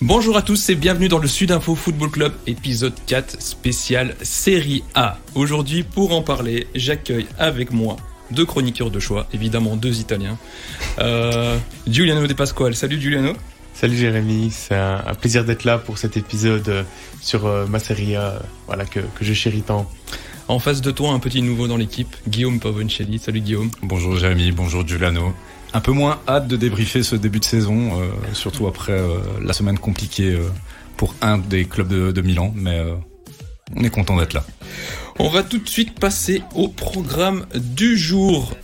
Bonjour à tous et bienvenue dans le Sud Info Football Club épisode 4 spécial Série A. Aujourd'hui pour en parler, j'accueille avec moi deux chroniqueurs de choix, évidemment deux Italiens. Euh, Giuliano De Pasquale, salut Giuliano. Salut Jérémy, c'est un, plaisir d'être là pour cet épisode sur euh, ma Serie A, voilà, que, que je chéris tant. En face de toi, un petit nouveau dans l'équipe, Guillaume Pavoncelli. Salut Guillaume. Bonjour Jérémy, bonjour Giuliano un peu moins hâte de débriefer ce début de saison, euh, surtout après euh, la semaine compliquée euh, pour un des clubs de, de Milan, mais on est content d'être là. On va tout de suite passer au programme du jour.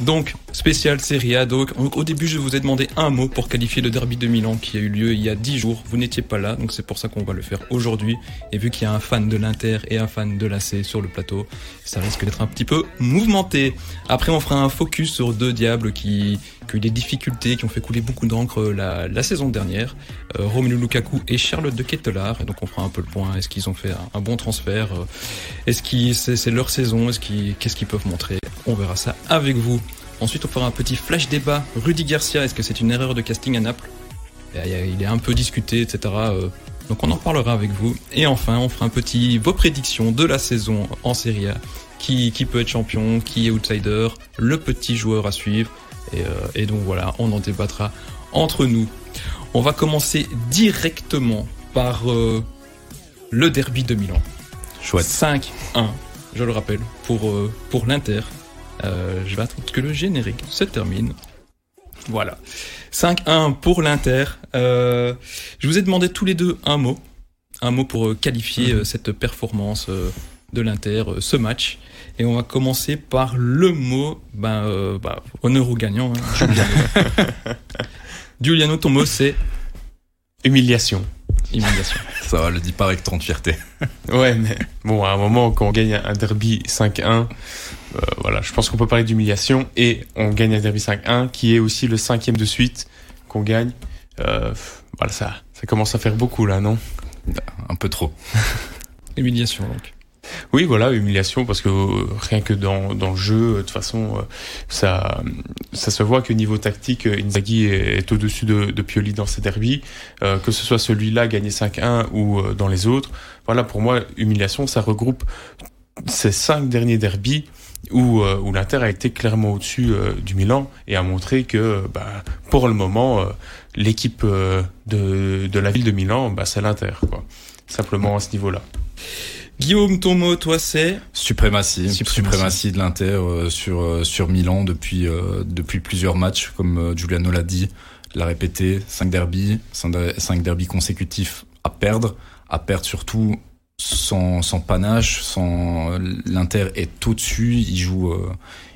Donc, spécial Serie A. Donc, au début, je vous ai demandé un mot pour qualifier le derby de Milan qui a eu lieu il y a 10 jours. Vous n'étiez pas là, donc c'est pour ça qu'on va le faire aujourd'hui. Et vu qu'il y a un fan de l'Inter et un fan de l'AC sur le plateau, ça risque d'être un petit peu mouvementé. Après, on fera un focus sur deux diables qui, qui ont eu des difficultés, qui ont fait couler beaucoup d'encre la, saison dernière. Euh, Romelu Lukaku et Charlotte de Kettelard. Et donc, on fera un peu le point. Est-ce qu'ils ont fait un, bon transfert? Est-ce qu'ils c'est leur saison? Qu'est-ce qu'ils peuvent montrer? On verra ça avec vous. Ensuite, on fera un petit flash débat. Rudy Garcia, est-ce que c'est une erreur de casting à Naples? Il est un peu discuté, etc. Euh, donc on en parlera avec vous. Et enfin, on fera un petit vos prédictions de la saison en Serie A. Qui, qui peut être champion, qui est outsider, le petit joueur à suivre. Et, euh, et donc voilà, on en débattra entre nous. On va commencer directement par euh, le derby de Milan. Chouette. 5-1, je le rappelle, pour, pour l'Inter. Euh, je vais attendre que le générique se termine. Voilà. 5-1 pour l'Inter. Euh, je vous ai demandé tous les deux un mot. Un mot pour euh, qualifier cette performance de l'Inter, ce match. Et on va commencer par le mot, ben, bah, honneur au gagnant, hein, Giuliano. ton mot c'est Humiliation. Humiliation. Ça va, le dit pas avec tant de fierté. ouais, mais bon, à un moment, quand on gagne un derby 5-1, euh, voilà, je pense qu'on peut parler d'humiliation et on gagne un derby 5-1 qui est aussi le cinquième de suite qu'on gagne. Euh, voilà, ça, ça commence à faire beaucoup là, non? Un peu trop. Humiliation donc. Oui, voilà, humiliation parce que euh, rien que dans, dans le jeu, de toute façon, ça, ça se voit que niveau tactique, Inzaghi est, au-dessus de, de, Pioli dans ses derbies, que ce soit celui-là gagné 5-1 ou dans les autres. Voilà, pour moi, humiliation, ça regroupe ces cinq derniers derbies où, euh, où l'Inter a été clairement au-dessus euh, du Milan et a montré que bah, pour le moment, euh, l'équipe de, de la ville de Milan, bah, c'est l'Inter. Quoi. Simplement à ce niveau-là. Guillaume, ton mot, toi, c'est suprématie, suprématie, de l'Inter sur sur Milan depuis depuis plusieurs matchs, comme Giuliano l'a dit, l'a répété, cinq derbies, cinq derbies consécutifs à perdre, à perdre surtout sans, sans panache, sans l'Inter est au-dessus, il joue, euh,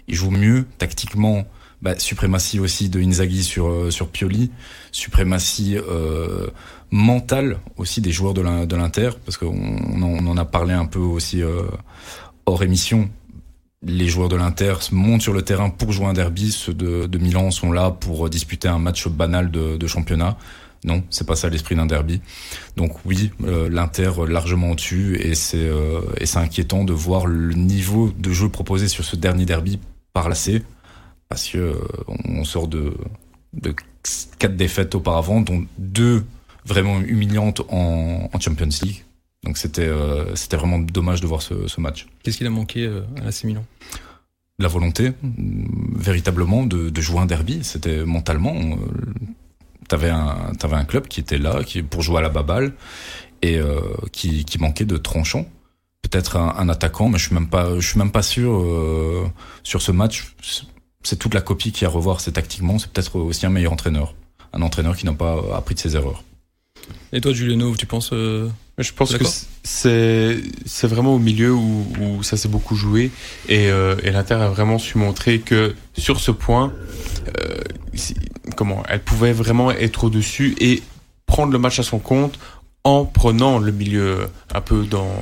il joue mieux tactiquement. Bah, suprématie aussi de Inzaghi sur euh, sur Pioli, suprématie euh, mentale aussi des joueurs de l'Inter parce qu'on on en a parlé un peu aussi euh, hors émission. Les joueurs de l'Inter montent sur le terrain pour jouer un derby, ceux de, de Milan sont là pour disputer un match banal de, de championnat. Non, c'est pas ça l'esprit d'un derby. Donc oui, euh, l'Inter largement au-dessus et c'est euh, et c'est inquiétant de voir le niveau de jeu proposé sur ce dernier derby par la C parce que euh, on sort de de quatre défaites auparavant dont deux vraiment humiliantes en, en Champions League. Donc c'était c'était vraiment dommage de voir ce, ce match. Qu'est-ce qu'il a manqué à l'AC Milan? La volonté, véritablement, de, de jouer un derby. C'était mentalement t'avais un t'avais un club qui était là qui pour jouer à la baballe et euh, qui qui manquait de tranchant peut-être un, un, attaquant mais je suis même pas je suis même pas sûr euh, sur ce match c'est toute la copie qui a à revoir c'est tactiquement c'est peut-être aussi un meilleur entraîneur. Un entraîneur qui n'a pas appris de ses erreurs. Et toi Juliano tu penses euh, je pense que c'est c'est vraiment au milieu où, où ça s'est beaucoup joué. Et, euh, et l'Inter a vraiment su montrer que sur ce point euh, comment elle pouvait vraiment être au-dessus et prendre le match à son compte en prenant le milieu un peu dans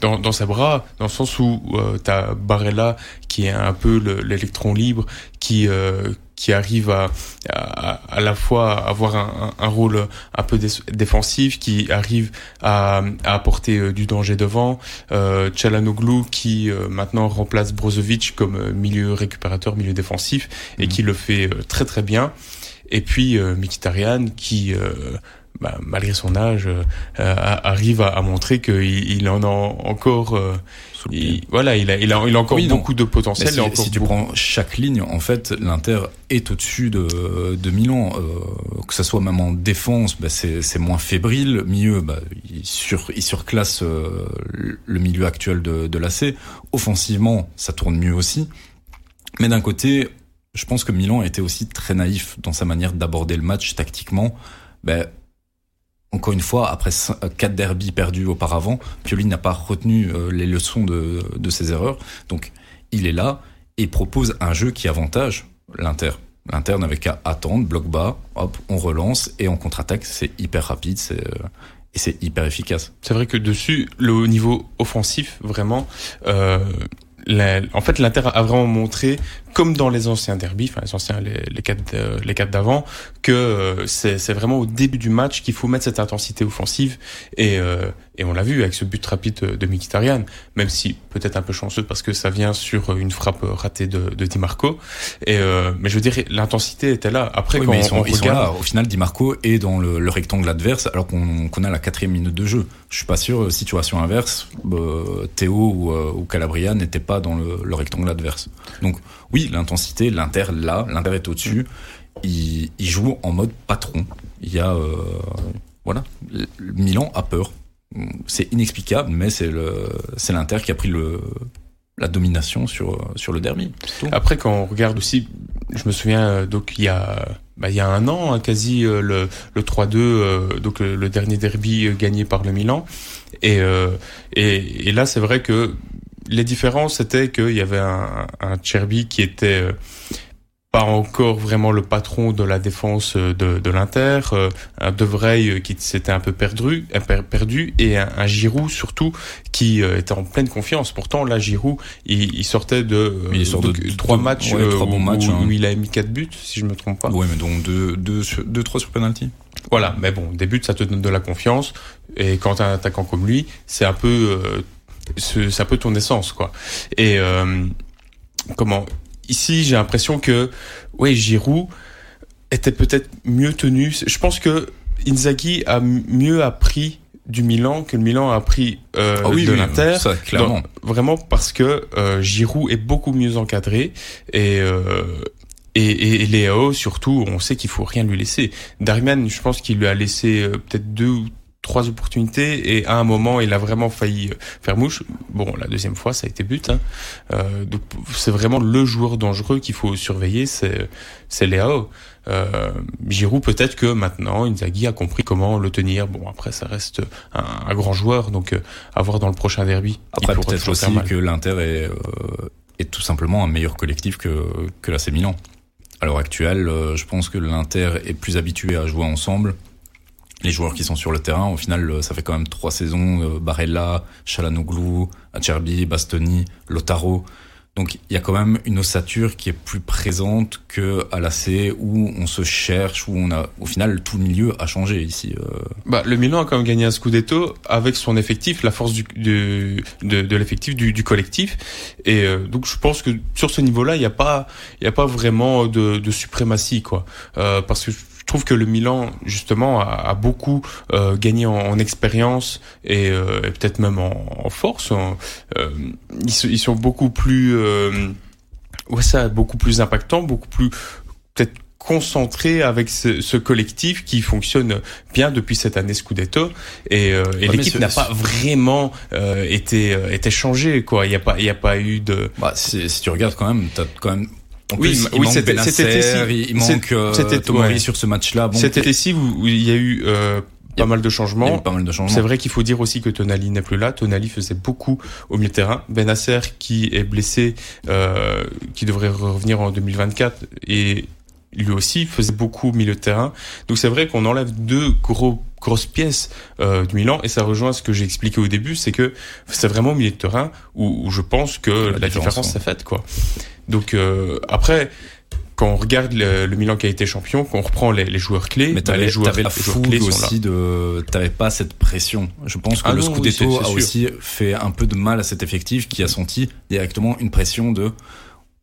dans, dans ses bras dans le sens où euh, t'as Barella qui est un peu l'électron libre qui euh, qui arrive à, à, la fois avoir un, un, rôle un peu défensif, qui arrive à, à apporter euh, du danger devant. Euh, Chalanoglu qui euh, maintenant remplace Brozovic comme euh, milieu récupérateur, milieu défensif et mhm. qui le fait très très bien. Et puis euh, Mkhitaryan qui bah, malgré son âge, euh, arrive à, à montrer qu'il il en a encore. Euh, voilà, il a, il a, il a encore beaucoup de potentiel. Si, encore si tu prends chaque ligne, en fait, l'Inter est au-dessus de, de Milan. Euh, que ça soit même en défense, bah, c'est moins fébrile. Milieu, bah, il, sur, il surclasse euh, le milieu actuel de, de l'AC. Offensivement, ça tourne mieux aussi. Mais d'un côté, je pense que Milan était aussi très naïf dans sa manière d'aborder le match tactiquement. Ben, encore une fois, après euh, quatre derbies perdus auparavant, Pioli n'a pas retenu euh, les leçons de, ses erreurs. Donc, il est là et propose un jeu qui avantage l'Inter. L'Inter n'avait qu'à attendre, bloc bas, hop, on relance et on contre-attaque. C'est hyper rapide, euh, et c'est hyper efficace. C'est vrai que dessus, le niveau offensif, vraiment, euh, en fait, l'Inter a vraiment montré, comme dans les anciens derbies, enfin les anciens, les, les quatre, euh, les quatre d'avant, que euh, c'est vraiment au début du match qu'il faut mettre cette intensité offensive. Et, euh, et on l'a vu avec ce but rapide de Mkhitaryan, même si peut-être un peu chanceux parce que ça vient sur une frappe ratée de, de Di Marco. Et mais je veux dire, l'intensité était là. Après, quand mais ils, sont, ils sont, là. Au final, Di Marco est dans le, le rectangle adverse, alors qu'on qu'on a la quatrième minute de jeu. Je suis pas sûr. Situation inverse, Théo ou, ou Calabria n'étaient pas dans le, le rectangle adverse. Donc oui, l'intensité, l'Inter là, l'Inter est au-dessus. Il, il, joue en mode patron. Il y a euh, voilà, Milan a peur. C'est inexplicable, mais c'est l'Inter qui a pris le la domination sur sur le derby. Après, quand on regarde aussi, je me souviens euh, donc il y a bah, il y a un an, hein, quasi euh, le le 3-2, donc le, dernier derby gagné par le Milan, et, et là c'est vrai que les différences, c'était qu'il y avait un, un Cherby qui était euh, pas encore vraiment le patron de la défense euh, de, de l'Inter, euh, un De Vrij qui s'était un peu perdu, perdu et un, un Giroud surtout qui était en pleine confiance. Pourtant, là, Giroud, il, il sortait de, il sort de, trois matchs, trois bons matchs hein. où, il a mis quatre buts, si je me trompe pas. Oui, mais donc deux, deux, deux, trois sur penalty. Voilà, mais bon, des buts, ça te donne de la confiance. Et quand un attaquant comme lui, c'est un peu c'est un peu ton essence, quoi. Et euh, comment Ici, j'ai l'impression que, ouais, Giroud était peut-être mieux tenu. Je pense que Inzaghi a mieux appris du Milan que le Milan a appris euh, ah de l'Inter. clairement. vraiment parce que euh, Giroud est beaucoup mieux encadré et euh, et, et, Léo, surtout, on sait qu'il faut rien lui laisser. Darmian, je pense qu'il lui a laissé euh, peut-être deux ou trois opportunités et à un moment il a vraiment failli euh, faire mouche. Bon, la deuxième fois ça a été but. Hein. Euh, donc c'est vraiment le joueur dangereux qu'il faut surveiller, c'est c'est Léo. Euh, Giroud peut-être que maintenant Inzaghi a compris comment le tenir. Bon après ça reste un, grand joueur donc euh, à voir dans le prochain derby. Après peut-être aussi que l'Inter est, euh, est tout simplement un meilleur collectif que que l'AC Milan. À l'heure actuelle, je pense que l'Inter est plus habitué à jouer ensemble les joueurs qui sont sur le terrain, au final, euh, ça fait quand même trois saisons, euh, Barella, Chalanoglu, Acerbi, Bastoni, Lotaro. Donc il y a quand même une ossature qui est plus présente que à l'AC où on se cherche, où on a au final tout le milieu a changé ici. Euh. Bah, le Milan a quand même gagné un scudetto avec son effectif, la force du, de, de l'effectif du, du, collectif. Et donc je pense que sur ce niveau-là, il n'y a pas il y a pas vraiment de, de suprématie quoi, euh, parce que je trouve que le Milan justement a, a beaucoup euh, gagné en, en, expérience et, euh, et peut-être même en, en force. Euh, ils, ils, sont beaucoup plus, euh, ouais ça, beaucoup plus impactants, beaucoup plus peut-être concentrés avec ce, ce, collectif qui fonctionne bien depuis cette année Scudetto et, euh, et l'équipe n'a pas vraiment euh, été euh, été changée quoi il y a pas il y a pas eu de bah, si, si tu regardes quand même t'as quand même en oui, plus, il oui, c'était il manque euh, Tomori sur ce match-là. Bon, Cet été-ci, où il y a eu euh, pas mal de changements. Pas mal de changements. C'est vrai qu'il faut dire aussi que Tonali n'est plus là. Tonali faisait beaucoup au milieu de terrain. Benasser qui est blessé, euh, qui devrait revenir en 2024 et lui aussi faisait beaucoup au milieu de terrain. Donc c'est vrai qu'on enlève deux gros grosses pièces euh, du Milan et ça rejoint ce que j'ai expliqué au début, c'est que c'est vraiment au milieu de terrain où, où je pense que la, différence, s'est faite quoi. Donc euh, après quand on regarde le, Milan qui a été champion, qu'on reprend les, les, joueurs clés, mais bah, les joueurs, la fougue aussi de, t'avais pas cette pression. Je pense que ah le Scudetto a aussi fait un peu de mal à cet effectif qui a senti directement une pression de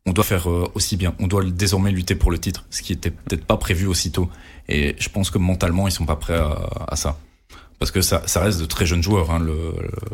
on doit faire euh, aussi bien, on doit désormais lutter pour le titre, ce qui était peut-être pas prévu aussitôt. Et je pense que mentalement ils sont pas prêts à, à ça parce que ça, ça reste de très jeunes joueurs. Hein, le,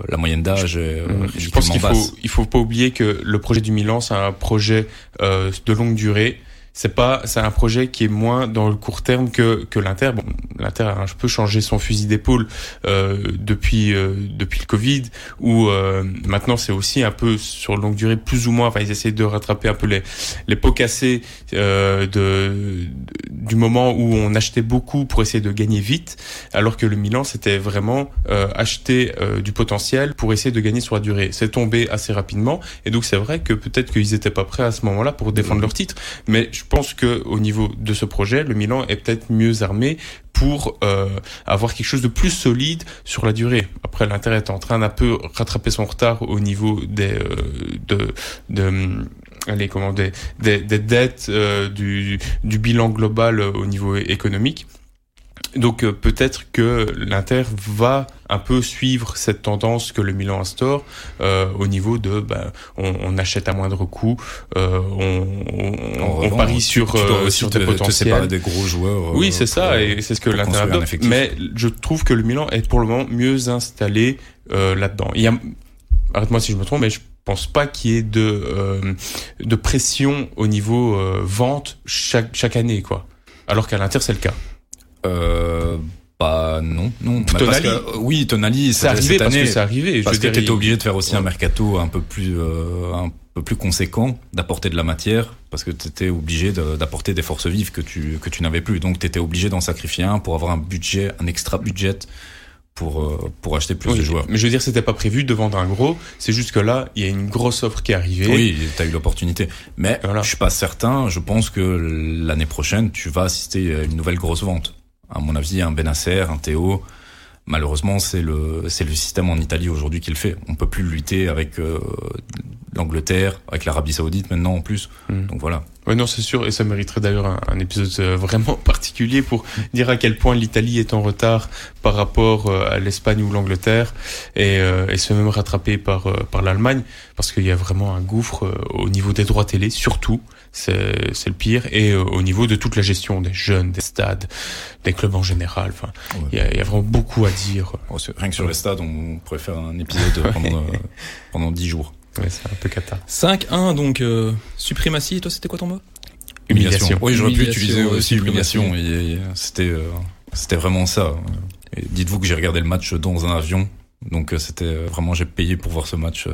la moyenne d'âge est euh, Je pense qu'il faut, il faut pas oublier que le projet du Milan, c'est un projet euh, de longue durée c'est pas c'est un projet qui est moins dans le court terme que que l'Inter. Bon, l'Inter a un peu changé son fusil d'épaule euh, depuis euh, depuis le Covid, où euh, maintenant c'est aussi un peu sur longue durée plus ou moins. Enfin, ils essayent de rattraper un peu les les pots cassés euh, de, du moment où on achetait beaucoup pour essayer de gagner vite, alors que le Milan c'était vraiment euh, acheter du potentiel pour essayer de gagner sur la durée. C'est tombé assez rapidement, et donc c'est vrai que peut-être qu'ils étaient pas prêts à ce moment-là pour défendre leur titre, mais je pense que au niveau de ce projet, le Milan est peut-être mieux armé pour euh, avoir quelque chose de plus solide sur la durée. Après, l'Inter est en train d'un peu rattraper son retard au niveau des euh, de, de allez, comment des, des, dettes euh, du bilan global au niveau économique. Donc euh, peut-être que l'Inter va un peu suivre cette tendance que le Milan instaure euh, au niveau de ben, on, on, achète à moindre coût, euh, on, on, on parie sur euh, sur des potentiels. des gros joueurs. oui, c'est ça et c'est ce que l'Inter a Mais je trouve que le Milan est pour le moment mieux installé là-dedans. Il y a arrête-moi si je me trompe, mais je pense pas qu'il y ait de de pression au niveau vente chaque chaque année quoi. Alors qu'à l'Inter c'est le cas. Euh, bah non, non. Tonali. oui, Tonali, c'est arrivé parce que c'est arrivé. Parce que t'étais obligé de faire aussi un mercato un peu plus euh, un peu plus conséquent, d'apporter de la matière, parce que t'étais obligé d'apporter des forces vives que tu que tu n'avais plus. Donc t'étais obligé d'en sacrifier un pour avoir un budget, un extra budget pour euh, pour acheter plus de joueurs. Mais je veux dire, c'était pas prévu de vendre un gros. C'est juste que là, il y a une grosse offre qui est arrivée. Oui, t'as eu l'opportunité. Mais voilà. je suis pas certain. Je pense que l'année prochaine, tu vas assister à une nouvelle grosse vente à mon avis, un Benacer, un Théo. Malheureusement, c'est le c'est le système en Italie aujourd'hui qui le fait. On peut plus lutter avec euh, l'Angleterre, avec l'Arabie Saoudite maintenant en plus. Hmm. Donc voilà. Oui, non, c'est sûr, et ça mériterait d'ailleurs un, épisode euh, vraiment particulier pour dire à quel point l'Italie est en retard par rapport euh, à l'Espagne ou l'Angleterre, et, et se même rattrapé par par l'Allemagne, parce qu'il y a vraiment un gouffre au niveau des droits télé, surtout c'est le pire. Et euh, au niveau de toute la gestion des jeunes, des stades, des clubs en général, enfin, il y, a, y, a, vraiment beaucoup à dire. Oh, rien que sur les stades, on pourrait faire un épisode pendant euh, pendant dix jours. Ouais, c'est un peu cata. 5-1 donc euh, suprématie. Et toi, c'était quoi ton mot? Humiliation. Oui, j'aurais pu utiliser aussi humiliation. C'était c'était vraiment ça. Dites-vous que j'ai regardé le match dans un avion, donc c'était vraiment j'ai payé pour voir ce match.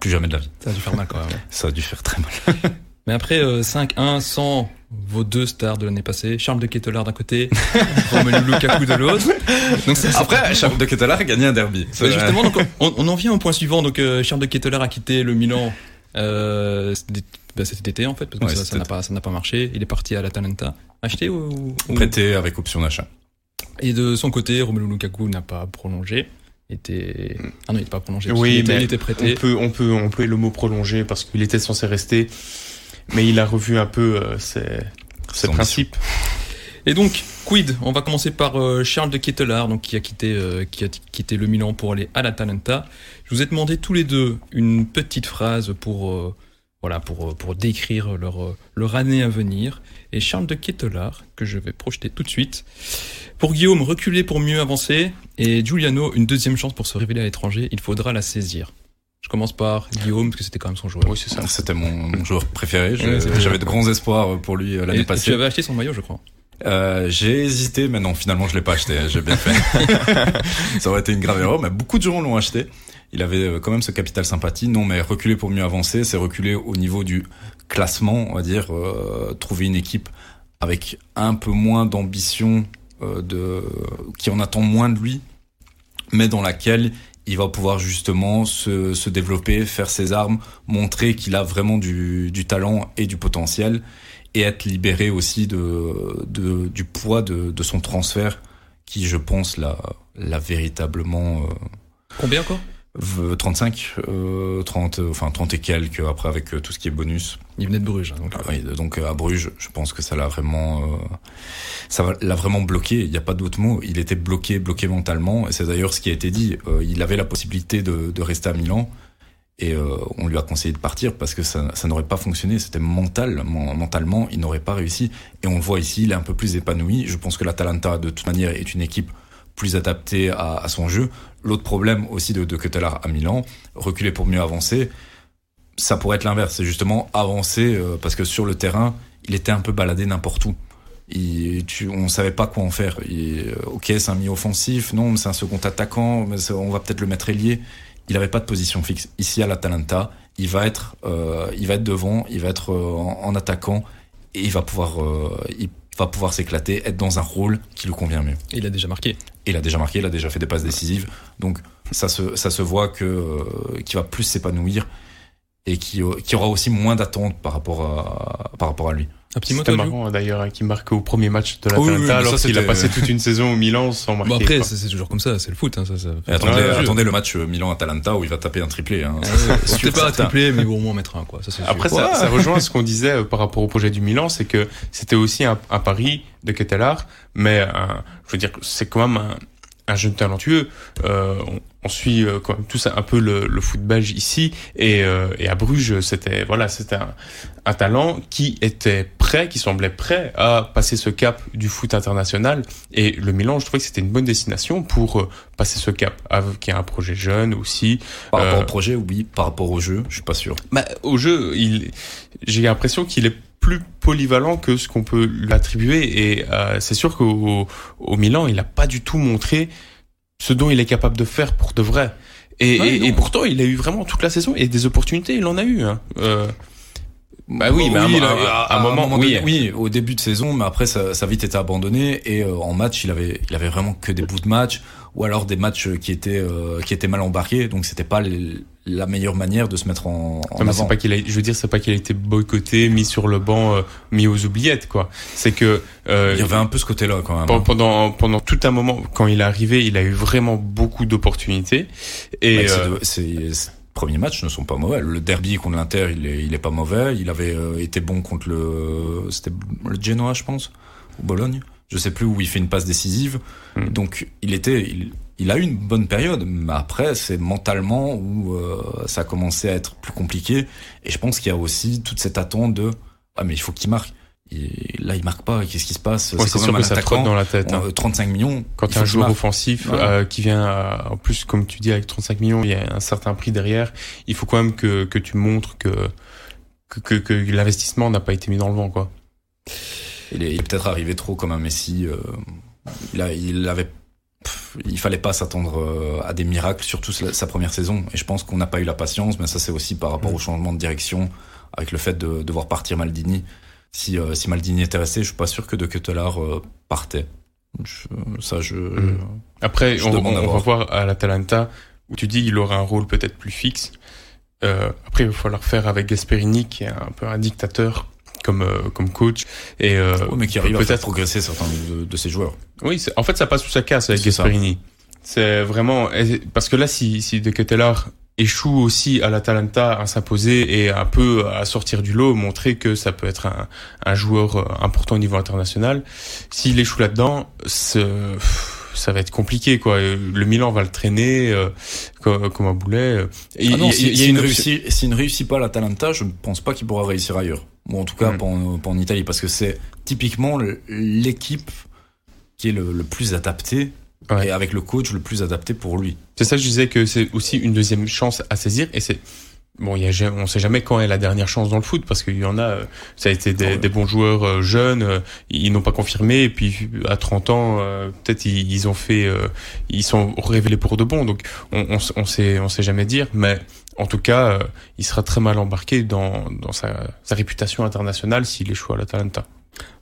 plus jamais de la vie. Ça a dû faire mal quand même. ça a dû faire très mal. Mais après, 5-1 euh, sans vos deux stars de l'année passée, Charles de Kettelard d'un côté, Romelu Lukaku de l'autre. Donc après, Charles de Kettelard a gagné un derby. Bah, justement, donc, on, en vient au point suivant. Donc euh, Charles de Kettelard a quitté le Milan euh, bah, cet été en fait, parce que ça n'a pas, ça n'a pas marché. Il est parti à l'Atalanta. Acheté ou, prêté avec option d'achat. Et de son côté, Romelu Lukaku n'a pas prolongé était ah non il n'était pas prolongé oui mais il était prêté on peut on peut on peut le mot prolongé parce qu'il était censé rester mais il a revu un peu euh, ses, ses principes. Et donc, quid? On va commencer par euh, Charles de Kettelard, donc qui a quitté euh, qui a quitté le Milan pour aller à l'Atalanta. Je vous ai demandé tous les deux une petite phrase pour voilà pour pour décrire leur leur année à venir. Et Charles de Kettelard que je vais projeter tout de suite. Pour Guillaume, reculer pour mieux avancer. Et Giuliano, une deuxième chance pour se révéler à l'étranger. Il faudra la saisir. Je commence par Guillaume, parce que c'était quand même son joueur. Oui, c'est ça. C'était mon, joueur préféré. J'avais de grands espoirs pour lui euh, l'année passée. Tu avais acheté son maillot, je crois. Euh, j'ai hésité, mais non, finalement, je l'ai pas acheté. J'ai bien fait. ça aurait été une grave erreur, mais beaucoup de gens l'ont acheté. Il avait euh, quand même ce capital sympathie. Non, mais reculer pour mieux avancer, c'est reculer au niveau du classement, on va dire, euh, trouver une équipe avec un peu moins d'ambition, euh, de qui en attend moins de lui, mais dans laquelle il va pouvoir justement se, développer, faire ses armes, montrer qu'il a vraiment du, talent et du potentiel, et être libéré aussi du poids de, son transfert, qui je pense l'a, véritablement... Euh, Combien encore? 35, euh, 30, enfin 30 et quelques après avec euh, tout ce qui est bonus. Il venait de Bruges. Hein, donc, ah, oui, donc à Bruges, je pense que ça l'a vraiment, euh, ça l'a vraiment bloqué. Il n'y a pas d'autre mot. Il était bloqué, bloqué mentalement. Et c'est d'ailleurs ce qui a été dit. Euh, il avait la possibilité de, de rester à Milan. Et on lui a conseillé de partir parce que ça, ça n'aurait pas fonctionné. C'était mental, mentalement, il n'aurait pas réussi. Et on le voit ici, il est un peu plus épanoui. Je pense que l'Atalanta, de toute manière, est une équipe plus adapté à, son jeu. L'autre problème aussi de, de à Milan, reculer pour mieux avancer, ça pourrait être l'inverse. C'est justement avancer euh, parce que sur le terrain, il était un peu baladé n'importe où. Il, tu, on savait pas quoi en faire. Euh, ok, c'est un mi-offensif, non, c'est un second attaquant, mais on va peut-être le mettre ailier. Il avait pas de position fixe. Ici à l'Atalanta, il va être, euh, il va être devant, il va être en, attaquant et il va pouvoir, va pouvoir s'éclater, être dans un rôle qui lui convient mieux. Et il a déjà marqué. Il a déjà marqué, il a déjà fait des passes décisives. Donc ça se, ça se voit que euh, qu'il va plus s'épanouir et qui, qui aura aussi moins d'attentes par rapport à par rapport à lui. Un petit C'était marrant d'ailleurs hein, qui marque au premier match de la oui, oui, alors qu'il a passé toute une saison au Milan sans marquer. Bon après c'est toujours comme ça, c'est le foot. Hein, ça, ça... attendez, attendez le match Milan-Atalanta où il va taper un triplé. Hein. c'est pas un triplé mais bon au moins mettre un quoi. Ça, après ça, ça, rejoint ce qu'on disait euh, par rapport au projet du Milan, c'est que c'était aussi un, un, pari de Ketelar, mais un, je veux dire c'est quand même un, un jeune talentueux. Euh, on, on, suit euh, quand même tous un peu le, le foot belge ici et, euh, et à Bruges, c'était voilà, c'était un, un, talent qui était prêt, qui semblait prêt à passer ce cap du foot international. Et le Milan, je trouvais que c'était une bonne destination pour passer ce cap, avec un projet jeune aussi. Par rapport au projet, oui. Par rapport au jeu, je suis pas sûr. Bah, au jeu, il, j'ai l'impression qu'il est plus polyvalent que ce qu'on peut lui attribuer et euh, c'est sûr qu'au au Milan il n'a pas du tout montré ce dont il est capable de faire pour de vrai. Et, ouais, et, et, pourtant il a eu vraiment toute la saison et des opportunités il en a eu hein. euh, bah oui, mais oui, à, à, à, un moment, moment oui, oui, au début de saison, mais après ça, ça a vite été abandonné et euh, en match, il avait, il avait vraiment que des bouts de match ou alors des matchs qui étaient, euh, qui étaient mal embarqués, donc c'était pas les, la meilleure manière de se mettre en, en non, avant. Pas qu'il a, je veux dire, c'est pas qu'il a été boycotté, mis sur le banc, euh, mis aux oubliettes, quoi. C'est que euh, il y avait un peu ce côté-là quand même. Hein. Pendant pendant tout un moment, quand il est arrivé, il a eu vraiment beaucoup d'opportunités. Et c'est premiers matchs ne sont pas mauvais. Le derby contre l'Inter, il est, il est pas mauvais. Il avait euh, été bon contre le, c'était le Genoa, je pense, ou Bologne. Je sais plus où il fait une passe décisive. Mm. Donc, il était, il, il, a eu une bonne période. Mais après, c'est mentalement où euh, ça a commencé à être plus compliqué. Et je pense qu'il y a aussi toute cette attente de, ah, mais il faut qu'il marque. Et là, il marque pas. Qu'est-ce qui se passe ouais, C'est sûr que ça trotte dans la tête. Hein. 35 millions. Quand un joueur offensif ouais. euh, qui vient, à, en plus, comme tu dis, avec 35 millions, il y a un certain prix derrière. Il faut quand même que, que tu montres que que, que, que l'investissement n'a pas été mis dans le vent, quoi. Il est, est peut-être arrivé trop comme un Messi. Euh, il, a, il avait il fallait pas s'attendre euh, à des miracles, surtout sa première saison. Et je pense qu'on n'a pas eu la patience, mais ça c'est aussi par rapport au changement de direction, avec le fait de, de voir partir Maldini si, euh, si Maldini était resté, je suis pas sûr que De Ketelaar euh, partait. Je, ça, je. Mmh. Après, je on, on, on va voir à l'Atalanta où tu dis il aura un rôle peut-être plus fixe. Euh, après, il va falloir faire avec Gasperini qui est un peu un dictateur comme euh, comme coach et euh, oui, mais qui arrive peut-être à faire progresser certains de, de ses joueurs. Oui, en fait, ça passe sous sa casse avec Gasperini. C'est vraiment parce que là, si si De Ketelaar échoue aussi à l'Atalanta à s'imposer et un peu à sortir du lot, montrer que ça peut être un, un joueur important au niveau international. S'il échoue là-dedans, ça va être compliqué quoi. Le Milan va le traîner euh, comme, comme, un boulet. Et, ah non, si, ne, réussit, si ne réussit pas l'Atalanta, je ne pense pas qu'il pourra réussir ailleurs. Bon, en tout cas, mmh. pas, en, pas en Italie, parce que c'est typiquement l'équipe qui est le, le plus adaptée Ouais. et avec le coach le plus adapté pour lui. C'est ça je disais que c'est aussi une deuxième chance à saisir et c'est bon y a on sait jamais quand est la dernière chance dans le foot parce qu'il y en a ça a été des, des bons joueurs euh, jeunes euh, ils n'ont pas confirmé et puis à 30 ans euh, peut-être ils, ils, ont fait ils sont révélés pour de bon donc on, on, on sait on sait jamais dire mais en tout cas il sera très mal embarqué dans, dans sa, sa réputation internationale s'il échoue à l'Atalanta.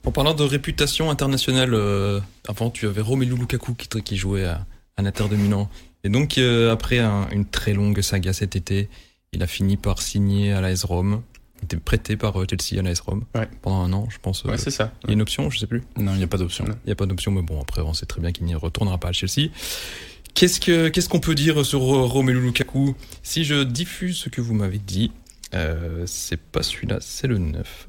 En parlant de réputation internationale, euh, avant tu avais Romelu Lukaku qui, qui jouait à, à l'Inter de Milan. Et donc euh, après un, une très longue saga cet été, il a fini par signer à l'AS Rome. Il était prêté par euh, Chelsea à l'AS Rome ouais. pendant un an, je pense. Ouais, c'est ça. Il y a une option, je sais plus. Non, il n'y a pas d'option. Il n'y a pas d'option, mais bon, après, on sait très bien qu'il n'y retournera pas à Chelsea Qu'est-ce que qu'est-ce qu'on peut dire sur Romelu Lukaku? Si je diffuse ce que vous m'avez dit, euh, c'est pas celui-là, c'est le 9.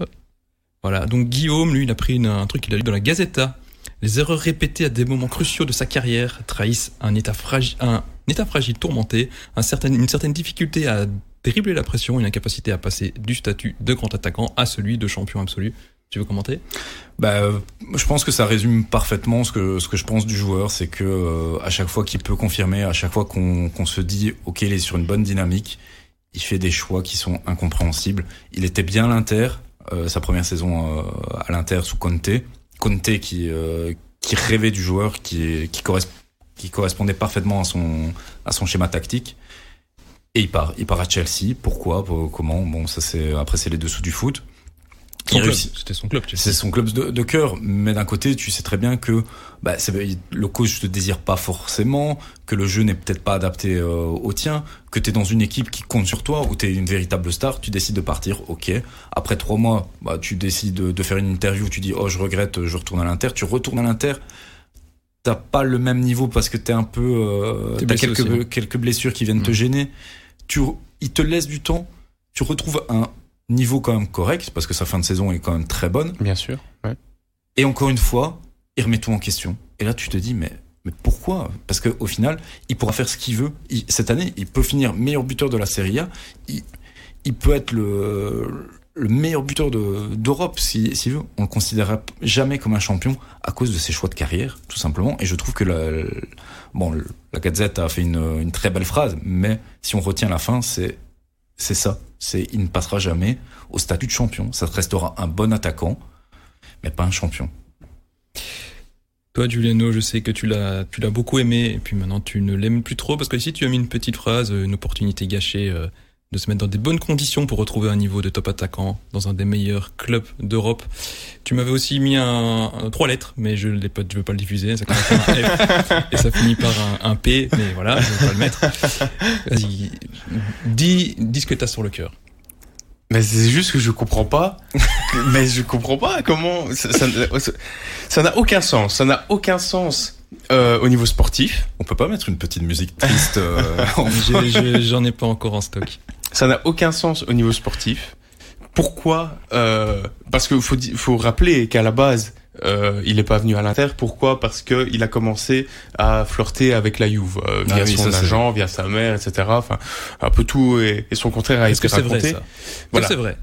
Voilà, donc Guillaume, lui, il a pris un truc qu'il a lu dans la Gazeta. Les erreurs répétées à des moments cruciaux de sa carrière trahissent un état fragile, un état fragile tourmenté, une certaine difficulté à déribler la pression, une incapacité à passer du statut de grand attaquant à celui de champion absolu. Tu veux commenter? Bah, je pense que ça résume parfaitement ce que ce que je pense du joueur, c'est que euh, à chaque fois qu'il peut confirmer, à chaque fois qu'on qu'on se dit ok, il est sur une bonne dynamique, il fait des choix qui sont incompréhensibles. Il était bien l'Inter, sa première saison euh, à l'Inter sous Conte, Conte qui qui rêvait du joueur, qui qui, qui correspondait parfaitement à son à son schéma tactique. Et il part, il part à Chelsea. Pourquoi, comment? Bon, ça c'est après c'est les dessous du foot. C'était son club. C'est son club de, de cœur, mais d'un côté, tu sais très bien que bah, le coach te désire pas forcément, que le jeu n'est peut-être pas adapté euh, au tien, que tu es dans une équipe qui compte sur toi, où tu es une véritable star, tu décides de partir, ok. Après trois mois, bah, tu décides de, de, faire une interview, tu dis oh je regrette, je retourne à l'Inter, tu retournes à l'Inter, t'as pas le même niveau parce que t'es un peu, euh, t'as quelques, hein. quelques blessures qui viennent te mm. gêner. Tu, il te laisse du temps, tu retrouves un niveau quand même correct, parce que sa fin de saison est quand même très bonne. Bien sûr. Ouais. Et encore une fois, il remet tout en question. Et là, tu te dis, mais, mais pourquoi? Parce qu'au final, il pourra faire ce qu'il veut. cette année, il peut finir meilleur buteur de la Serie A. Il, il peut être le, le meilleur buteur d'Europe, s'il si, veut. On le considérera jamais comme un champion à cause de ses choix de carrière, tout simplement. Et je trouve que la, bon, la Gazette a fait une, une très belle phrase, mais si on retient la fin, c'est c'est ça. C'est il ne passera jamais au statut de champion. Ça restera un bon attaquant, mais pas un champion. Toi, Giuliano, je sais que tu l'as, tu l'as beaucoup aimé, et puis maintenant tu ne l'aimes plus trop parce que ici tu as mis une petite phrase, une opportunité gâchée. Euh, de se mettre dans des bonnes conditions pour retrouver un niveau de top attaquant dans un des meilleurs clubs d'Europe. Tu m'avais aussi mis un, trois lettres, mais je ne pas, je veux pas le diffuser. Ça commence par un F et ça finit par un, P, mais voilà, je vais pas le mettre. Vas-y, dis, dis ce que t'as sur le cœur. Mais c'est juste que je comprends pas. mais je comprends pas comment ça n'a aucun sens. Ça n'a aucun sens. Euh, au niveau sportif. On peut pas mettre une petite musique triste. Euh, J'en ai pas encore en stock. Ça n'a aucun sens au niveau sportif. Pourquoi euh, Parce qu'il faut, faut rappeler qu'à la base, euh, il n'est pas venu à l'Inter. Pourquoi? Parce que il a commencé à flirter avec la Juve euh, via ah son agent, via sa mère, etc. Enfin, un peu tout et, son contraire a été raconté. Est-ce que c'est vrai ça? Voilà. C'est vrai?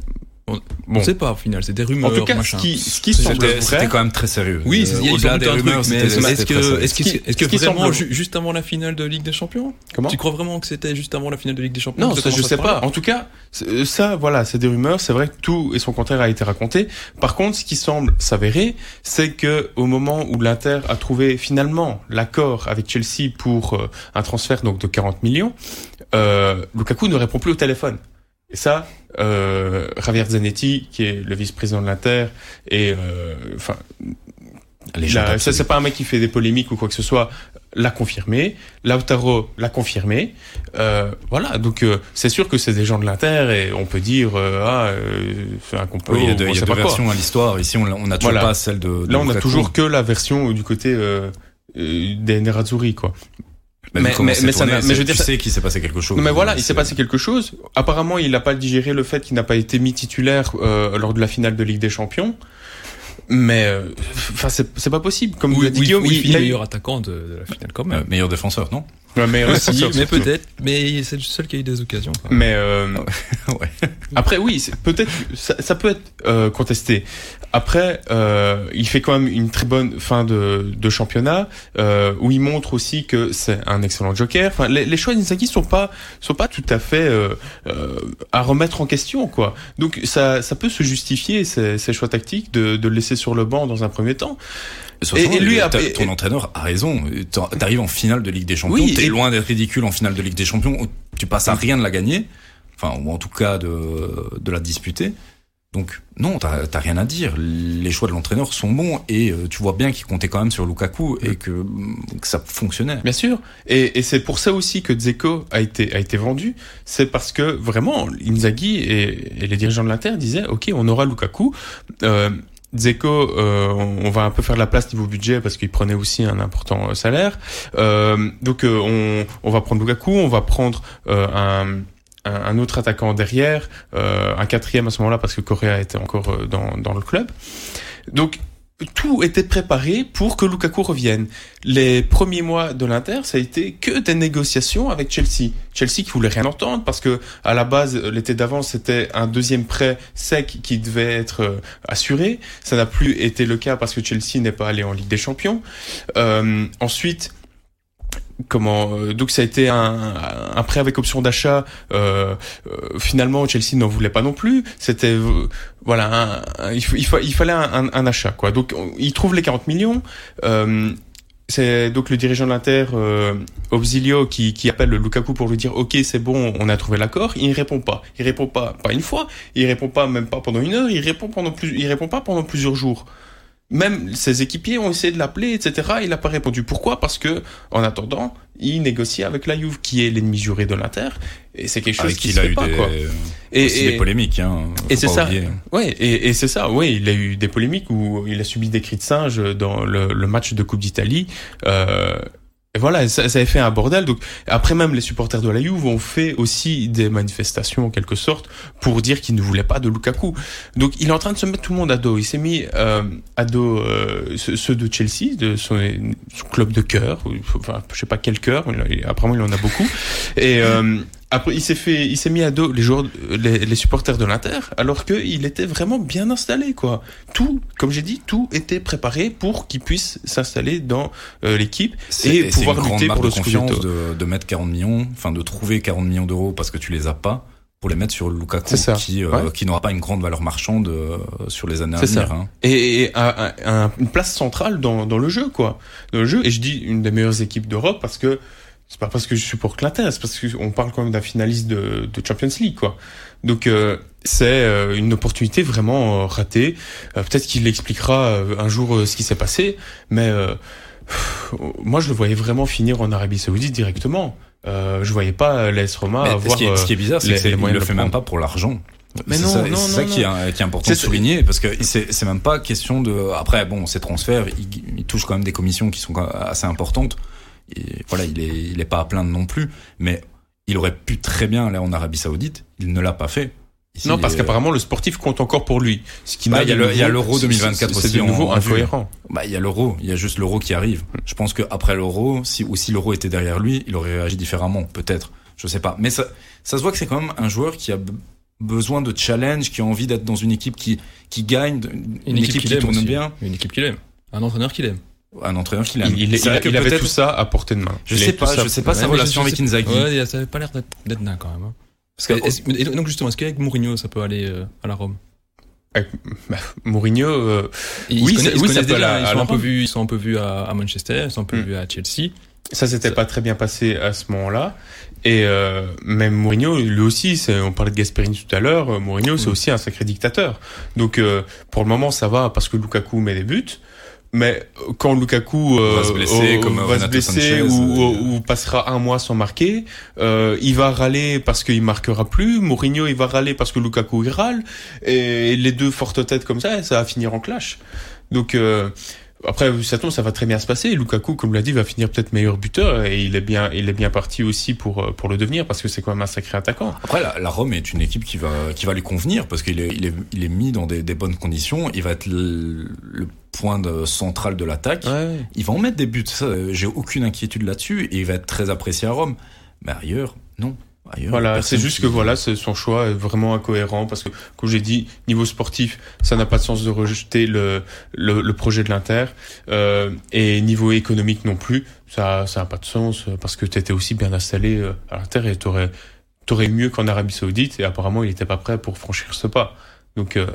On, bon. sait pas au final, c'est des rumeurs. En tout cas, ce qui, ce qui semble c'était quand même très sérieux. Oui, euh, il y a des rumeurs, mais est-ce que, est-ce que, est-ce que vraiment juste avant la finale de Ligue des Champions Comment Tu crois vraiment que c'était juste avant la finale de Ligue des Champions Non, ça je sais pas. En tout cas, ça, voilà, c'est des rumeurs. C'est vrai que tout et son contraire a été raconté. Par contre, ce qui semble s'avérer, c'est que au moment où l'Inter a trouvé finalement l'accord avec Chelsea pour euh, un transfert donc de 40 millions, euh, Lukaku ne répond plus au téléphone. Et ça, euh, Javier Zanetti, qui est le vice-président de l'Inter, et euh, enfin, ça c'est pas un mec qui fait des polémiques ou quoi que ce soit, l'a confirmé. Lautaro l'a confirmé. Euh, voilà, donc euh, c'est sûr que c'est des gens de l'Inter et on peut dire euh, ah c'est un complot. Oui, il y a, deux, versions à l'histoire. Ici, on, on a toujours pas celle de. de Là, on a toujours que la version du côté des Nerazzurri, quoi mais, mais, mais, ça mais je veux dire, tu sais qu'il s'est passé quelque chose. mais voilà, il s'est passé quelque chose. Apparemment, il n'a pas digéré le fait qu'il n'a pas été mis titulaire euh, lors de la finale de Ligue des Champions. Mais euh, enfin, c'est pas possible. Comme oui, dit Guillaume, il, est meilleur attaquant de, de, la finale quand même. Euh, meilleur défenseur, non Ouais, meilleur défenseur. mais peut-être. Mais c'est le seul qui a eu des occasions. Mais euh, ouais. après, oui, peut-être ça, ça, peut être euh, contesté. Après, euh, il fait quand même une très bonne fin de, de championnat euh, où il montre aussi que c'est un excellent joker. Enfin, les, les choix d'Inzaghi sont pas sont pas tout à fait euh, euh, à remettre en question, quoi. Donc ça ça peut se justifier ces, ces choix tactiques de, de le laisser sur le banc dans un premier temps. Et, et, lui, ton entraîneur a raison. T'arrives en finale de Ligue des Champions. Oui, t'es loin d'être ridicule en finale de Ligue des Champions. Tu passes à rien de la gagner. Enfin, ou en tout cas de, de la disputer. Donc non, t'as rien à dire. Les choix de l'entraîneur sont bons et euh, tu vois bien qu'il comptait quand même sur Lukaku et que, que ça fonctionnait. Bien sûr. Et, et c'est pour ça aussi que Dzeko a été a été vendu. C'est parce que vraiment Inzaghi et, et les dirigeants de l'Inter disaient ok, on aura Lukaku. Euh, Zeko, euh, on va un peu faire la place niveau budget parce qu'il prenait aussi un important salaire. donc on, on va prendre Lukaku, on va prendre un un, autre attaquant derrière, un quatrième à ce moment-là parce que Correa était encore dans, dans le club. Donc tout était préparé pour que Lukaku revienne. Les premiers mois de l'Inter, ça a été que des négociations avec Chelsea. Chelsea qui voulait rien entendre parce que à la base, l'été d'avant, c'était un deuxième prêt sec qui devait être euh, assuré. Ça n'a plus été le cas parce que Chelsea n'est pas allé en Ligue des Champions. Euh, ensuite, comment euh, donc ça a été un, un prêt avec option d'achat euh, euh finalement Chelsea n'en voulait pas non plus. C'était euh, voilà il, il, fallait un, un, achat quoi. Donc il trouve les 40 millions c'est donc le dirigeant de l'Inter Obsilio qui, qui appelle Lukaku pour lui dire ok c'est bon on a trouvé l'accord. Il répond pas. Il répond pas pas une fois. Il répond pas même pas pendant une heure. Il répond pendant plus il répond pas pendant plusieurs jours même ses équipiers ont essayé de l'appeler, etc. Il n'a pas répondu. Pourquoi? Parce que, en attendant, il négocie avec la Juve, qui est l'ennemi juré de l'Inter, et c'est quelque chose qui se a fait eu pas, des, quoi. Et, et, des polémiques, hein. Et c'est ça. Ouais, et, et c'est ça. Oui, il a eu des polémiques où il a subi des cris de singe dans le, le match de Coupe d'Italie. Euh, et voilà, ça, ça avait fait un bordel. Donc après même les supporters de la Juve ont fait aussi des manifestations en quelque sorte pour dire qu'ils ne voulaient pas de Lukaku. Donc il est en train de se mettre tout le monde à dos. Il s'est mis euh, à dos euh, ceux de Chelsea, de son, son club de cœur. Enfin, je sais pas quel cœur. Apparemment il en a beaucoup. Et euh, après, il s'est fait, il s'est mis à dos les joueurs, les, les supporters de l'Inter, alors qu'il était vraiment bien installé, quoi. Tout, comme j'ai dit, tout était préparé pour qu'il puisse s'installer dans euh, l'équipe et pouvoir lutter pour le confiance de, de mettre 40 millions, enfin de trouver 40 millions d'euros parce que tu les as pas pour les mettre sur Lukaku qui euh, qui n'aura pas une grande valeur marchande euh, sur les années à venir. Hein. Et, et un, un, une place centrale dans, dans le jeu quoi, dans le jeu. Et je dis une des meilleures équipes d'Europe parce que c'est pas parce que je suis pour l'Inter, c'est parce qu'on parle quand même d'un finaliste de, de, Champions League, quoi. Donc euh, c'est euh, une opportunité vraiment euh, ratée. Peut-être qu'il expliquera un jour ce qui s'est passé, mais moi je le voyais vraiment finir en Arabie Saoudite directement. je voyais pas l'AS Roma avoir. Ce qui, est, ce qui est bizarre, c'est qu'il le fait même pas pour l'argent. Mais non, c'est ça, qui, est, qui est important de souligner parce que c'est même pas question de. Après, bon, ces transferts, ils, ils touchent quand même des commissions qui sont assez importantes voilà, il est, il est pas à plaindre non plus, mais il aurait pu très bien aller en Arabie Saoudite. Il ne l'a pas fait. non, parce qu'apparemment le sportif compte encore pour lui. Ce qui bah, il y a l'Euro 2024 aussi. C'est de nouveau incohérent. Bah, il y a l'Euro, il y a juste l'Euro qui arrive. Je pense que après l'Euro, si ou si l'Euro était derrière lui, il aurait réagi différemment, peut-être. Je sais pas. Mais ça, ça se voit que c'est quand même un joueur qui a besoin de challenge, qui a envie d'être dans une équipe qui qui gagne, une, équipe, qui tourne bien, une équipe qu'il aime, un entraîneur qu'il aime un entraîneur qui l'a. Il, il, il avait tout ça à portée de main. Je sais pas, je sais pas sa relation avec Inzaghi. Ouais, ça avait pas l'air d'être nain quand même. Hein. Parce que, et donc justement, est-ce qu'avec Mourinho, ça peut aller euh, à la Rome? Avec bah, Mourinho, euh, oui, oui, ça peut aller. Ils sont un peu vus, ils sont un peu vus à, Manchester, ils sont un peu mm. vus à Chelsea. Ça s'était pas très bien passé à ce moment-là. Et euh, même Mourinho, lui aussi, on parlait de Gasperini tout à l'heure, euh, Mourinho, c'est mm. aussi un sacré dictateur. Donc euh, pour le moment, ça va parce que Lukaku met des buts. Mais quand Lukaku euh, va se blesser, comme va se blesser ou, euh, ou, passera un mois sans marquer, euh, il va râler parce qu'il marquera plus. Mourinho, il va râler parce que Lukaku il râle. Et les deux fortes têtes comme ça, ça va finir en clash. Donc euh, après, ça tombe, ça va très bien se passer. Lukaku, comme l'a dit, va finir peut-être meilleur buteur et il est bien, il est bien parti aussi pour euh, pour le devenir parce que c'est quand même un sacré attaquant. Après, la, la, Rome est une équipe qui va qui va lui convenir parce qu'il est il est il est mis dans des, des bonnes conditions. Il va être le, point de, central de l'attaque. Ouais. Il va en mettre des buts. J'ai aucune inquiétude là-dessus et il va être très apprécié à Rome. Mais ailleurs, non voilà, c'est juste que voilà, son choix est vraiment incohérent parce que, comme j'ai dit, niveau sportif, ça n'a pas de sens de rejeter le, le, le projet de l'Inter euh, et niveau économique non plus, ça ça n'a pas de sens parce que tu étais aussi bien installé euh, à l'Inter et t'aurais t'aurais mieux qu'en Arabie Saoudite et apparemment il n'était pas prêt pour franchir ce pas. Donc euh,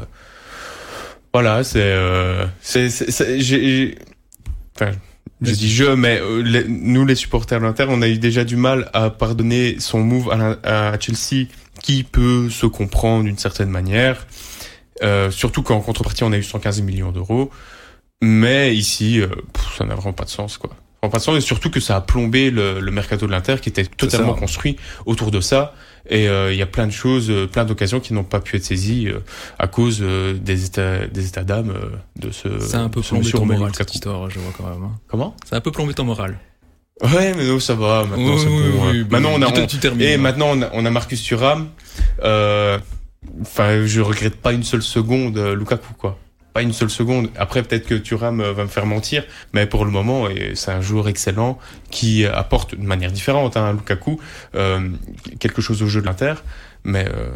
voilà, c'est euh, c'est j'ai enfin je dis je, mais euh, nous les supporters de l'Inter, on a eu déjà du mal à pardonner son move à, Chelsea, qui peut se comprendre d'une certaine manière, euh, surtout qu'en contrepartie on a eu 115 millions d'euros. Mais ici, euh, ça n'a vraiment pas de sens, quoi. Pas de sens, et surtout que ça a plombé le, le mercato de l'Inter, qui était totalement construit autour de ça. Et il y a plein de choses, plein d'occasions qui n'ont pas pu être saisies à cause des états des états d'âme de ce. C'est un peu plombé ton moral cette histoire, je vois quand même. Hein. Comment? C'est un peu plombé ton moral. Ouais, mais non, ça va. Maintenant, c'est bon. Hein. maintenant, on a, et maintenant, on a, on a Marcus Thuram. Euh, enfin, je regrette pas une seule seconde Lukaku, quoi pas une seule seconde. Après, peut-être que Thuram euh, va me faire mentir, mais pour le moment, c'est un joueur excellent qui apporte de manière différente, hein, Lukaku, euh, quelque chose au jeu de l'Inter. Mais euh,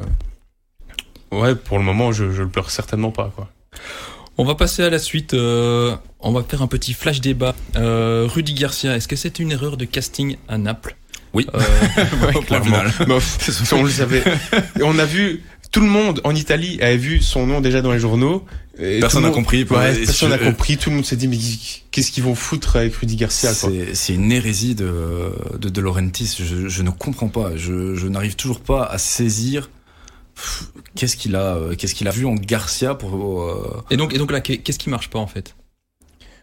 ouais, pour le moment, je, je le pleure certainement pas, quoi. On va passer à la suite. Euh, on va faire un petit flash débat. Euh, Rudy Garcia, est-ce que c'est une erreur de casting à Naples? Oui, euh, clairement. on le savait. on a vu tout le monde en Italie avait vu son nom déjà dans les journaux. Personne n'a compris. personne n'a compris. Tout le monde s'est dit mais qu'est-ce qu'ils vont foutre avec Rudy Garcia C'est une hérésie de de, de Laurentis. Je, je, ne comprends pas. Je, je n'arrive toujours pas à saisir qu'est-ce qu'il a euh, qu'est-ce qu'il a vu en Garcia pour euh, Et donc et donc là qu'est-ce qui marche pas en fait?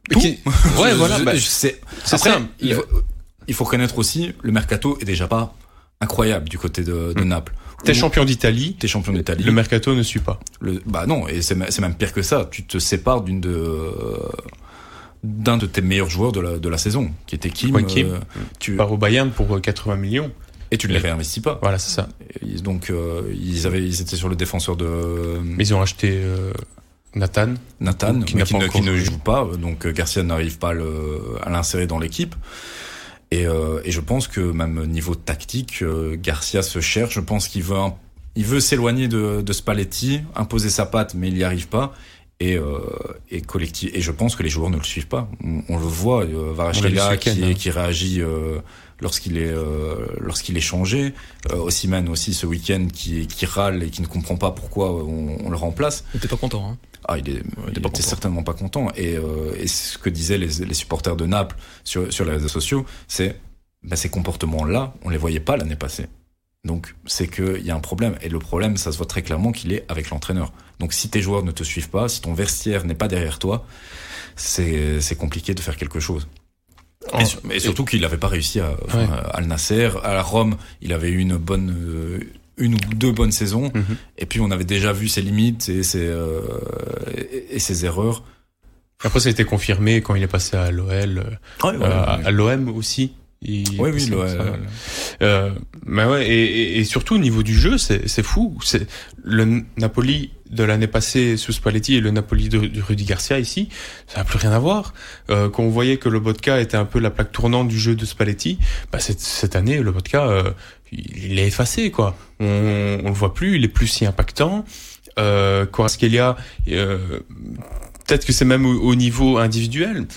Tout. Ouais voilà, bah, c'est après il faut, il faut reconnaître aussi le mercato est déjà pas incroyable du côté de, de hmm. Naples. T'es champion d'Italie. T'es champion d'Italie. Le mercato ne suit pas. Le, bah non, et c'est même pire que ça. Tu te sépares d'une de d'un de tes meilleurs joueurs de la, de la saison, qui était Kim. Kim. Euh, tu pars au Bayern pour 80 millions. Et tu ne les réinvestis pas. Voilà, c'est ça. donc euh, ils avaient, ils étaient sur le défenseur de. Mais ils ont acheté euh, Nathan. Nathan, qui, qui, ne, joue pas. Donc euh, Garcia n'arrive pas à l'insérer dans l'équipe. Et, euh, et je pense que même niveau tactique, euh, Garcia se cherche. Je pense qu'il veut, il veut s'éloigner de, de Spalletti, imposer sa patte, mais il n'y arrive pas. Et, euh, et collectif. Et je pense que les joueurs ne le suivent pas. On, le voit, euh, qui, hein. qui réagit lorsqu'il est euh, lorsqu'il est changé. Euh, Ossiman aussi ce week-end qui qui râle et qui ne comprend pas pourquoi on, on le remplace. Il était pas content. Hein ah, il est, il était certainement pas content. Et, euh, et ce que disaient les, les, supporters de Naples sur sur les réseaux sociaux, c'est ben, ces comportements-là, on les voyait pas l'année passée. Donc c'est qu'il y a un problème. Et le problème, ça se voit très clairement qu'il est avec l'entraîneur. Donc si tes joueurs ne te suivent pas, si ton vestiaire n'est pas derrière toi, c'est compliqué de faire quelque chose. Mais, surtout qu'il n'avait pas réussi à, à Al Nasser, à la Rome, il avait eu une bonne, euh, une ou deux bonnes saisons, mhm. et puis on avait déjà vu ses limites et ses, euh, et, ses erreurs. Après, ça a été confirmé quand il est passé à l'OL, euh, à, l'OM aussi. oui, oui, l'OL. Euh, mais ouais, et, et, surtout au niveau du jeu, c'est fou. C'est le Napoli de l'année passée sous Spalletti et le Napoli de, Rudy Garcia ici, ça n'a plus rien à voir. Euh, quand on voyait que le vodka était un peu la plaque tournante du jeu de Spalletti, bah cette, cette année le vodka euh, il est effacé quoi. On, on le voit plus, il est plus si impactant. Euh, euh, peut-être que c'est même au, niveau individuel.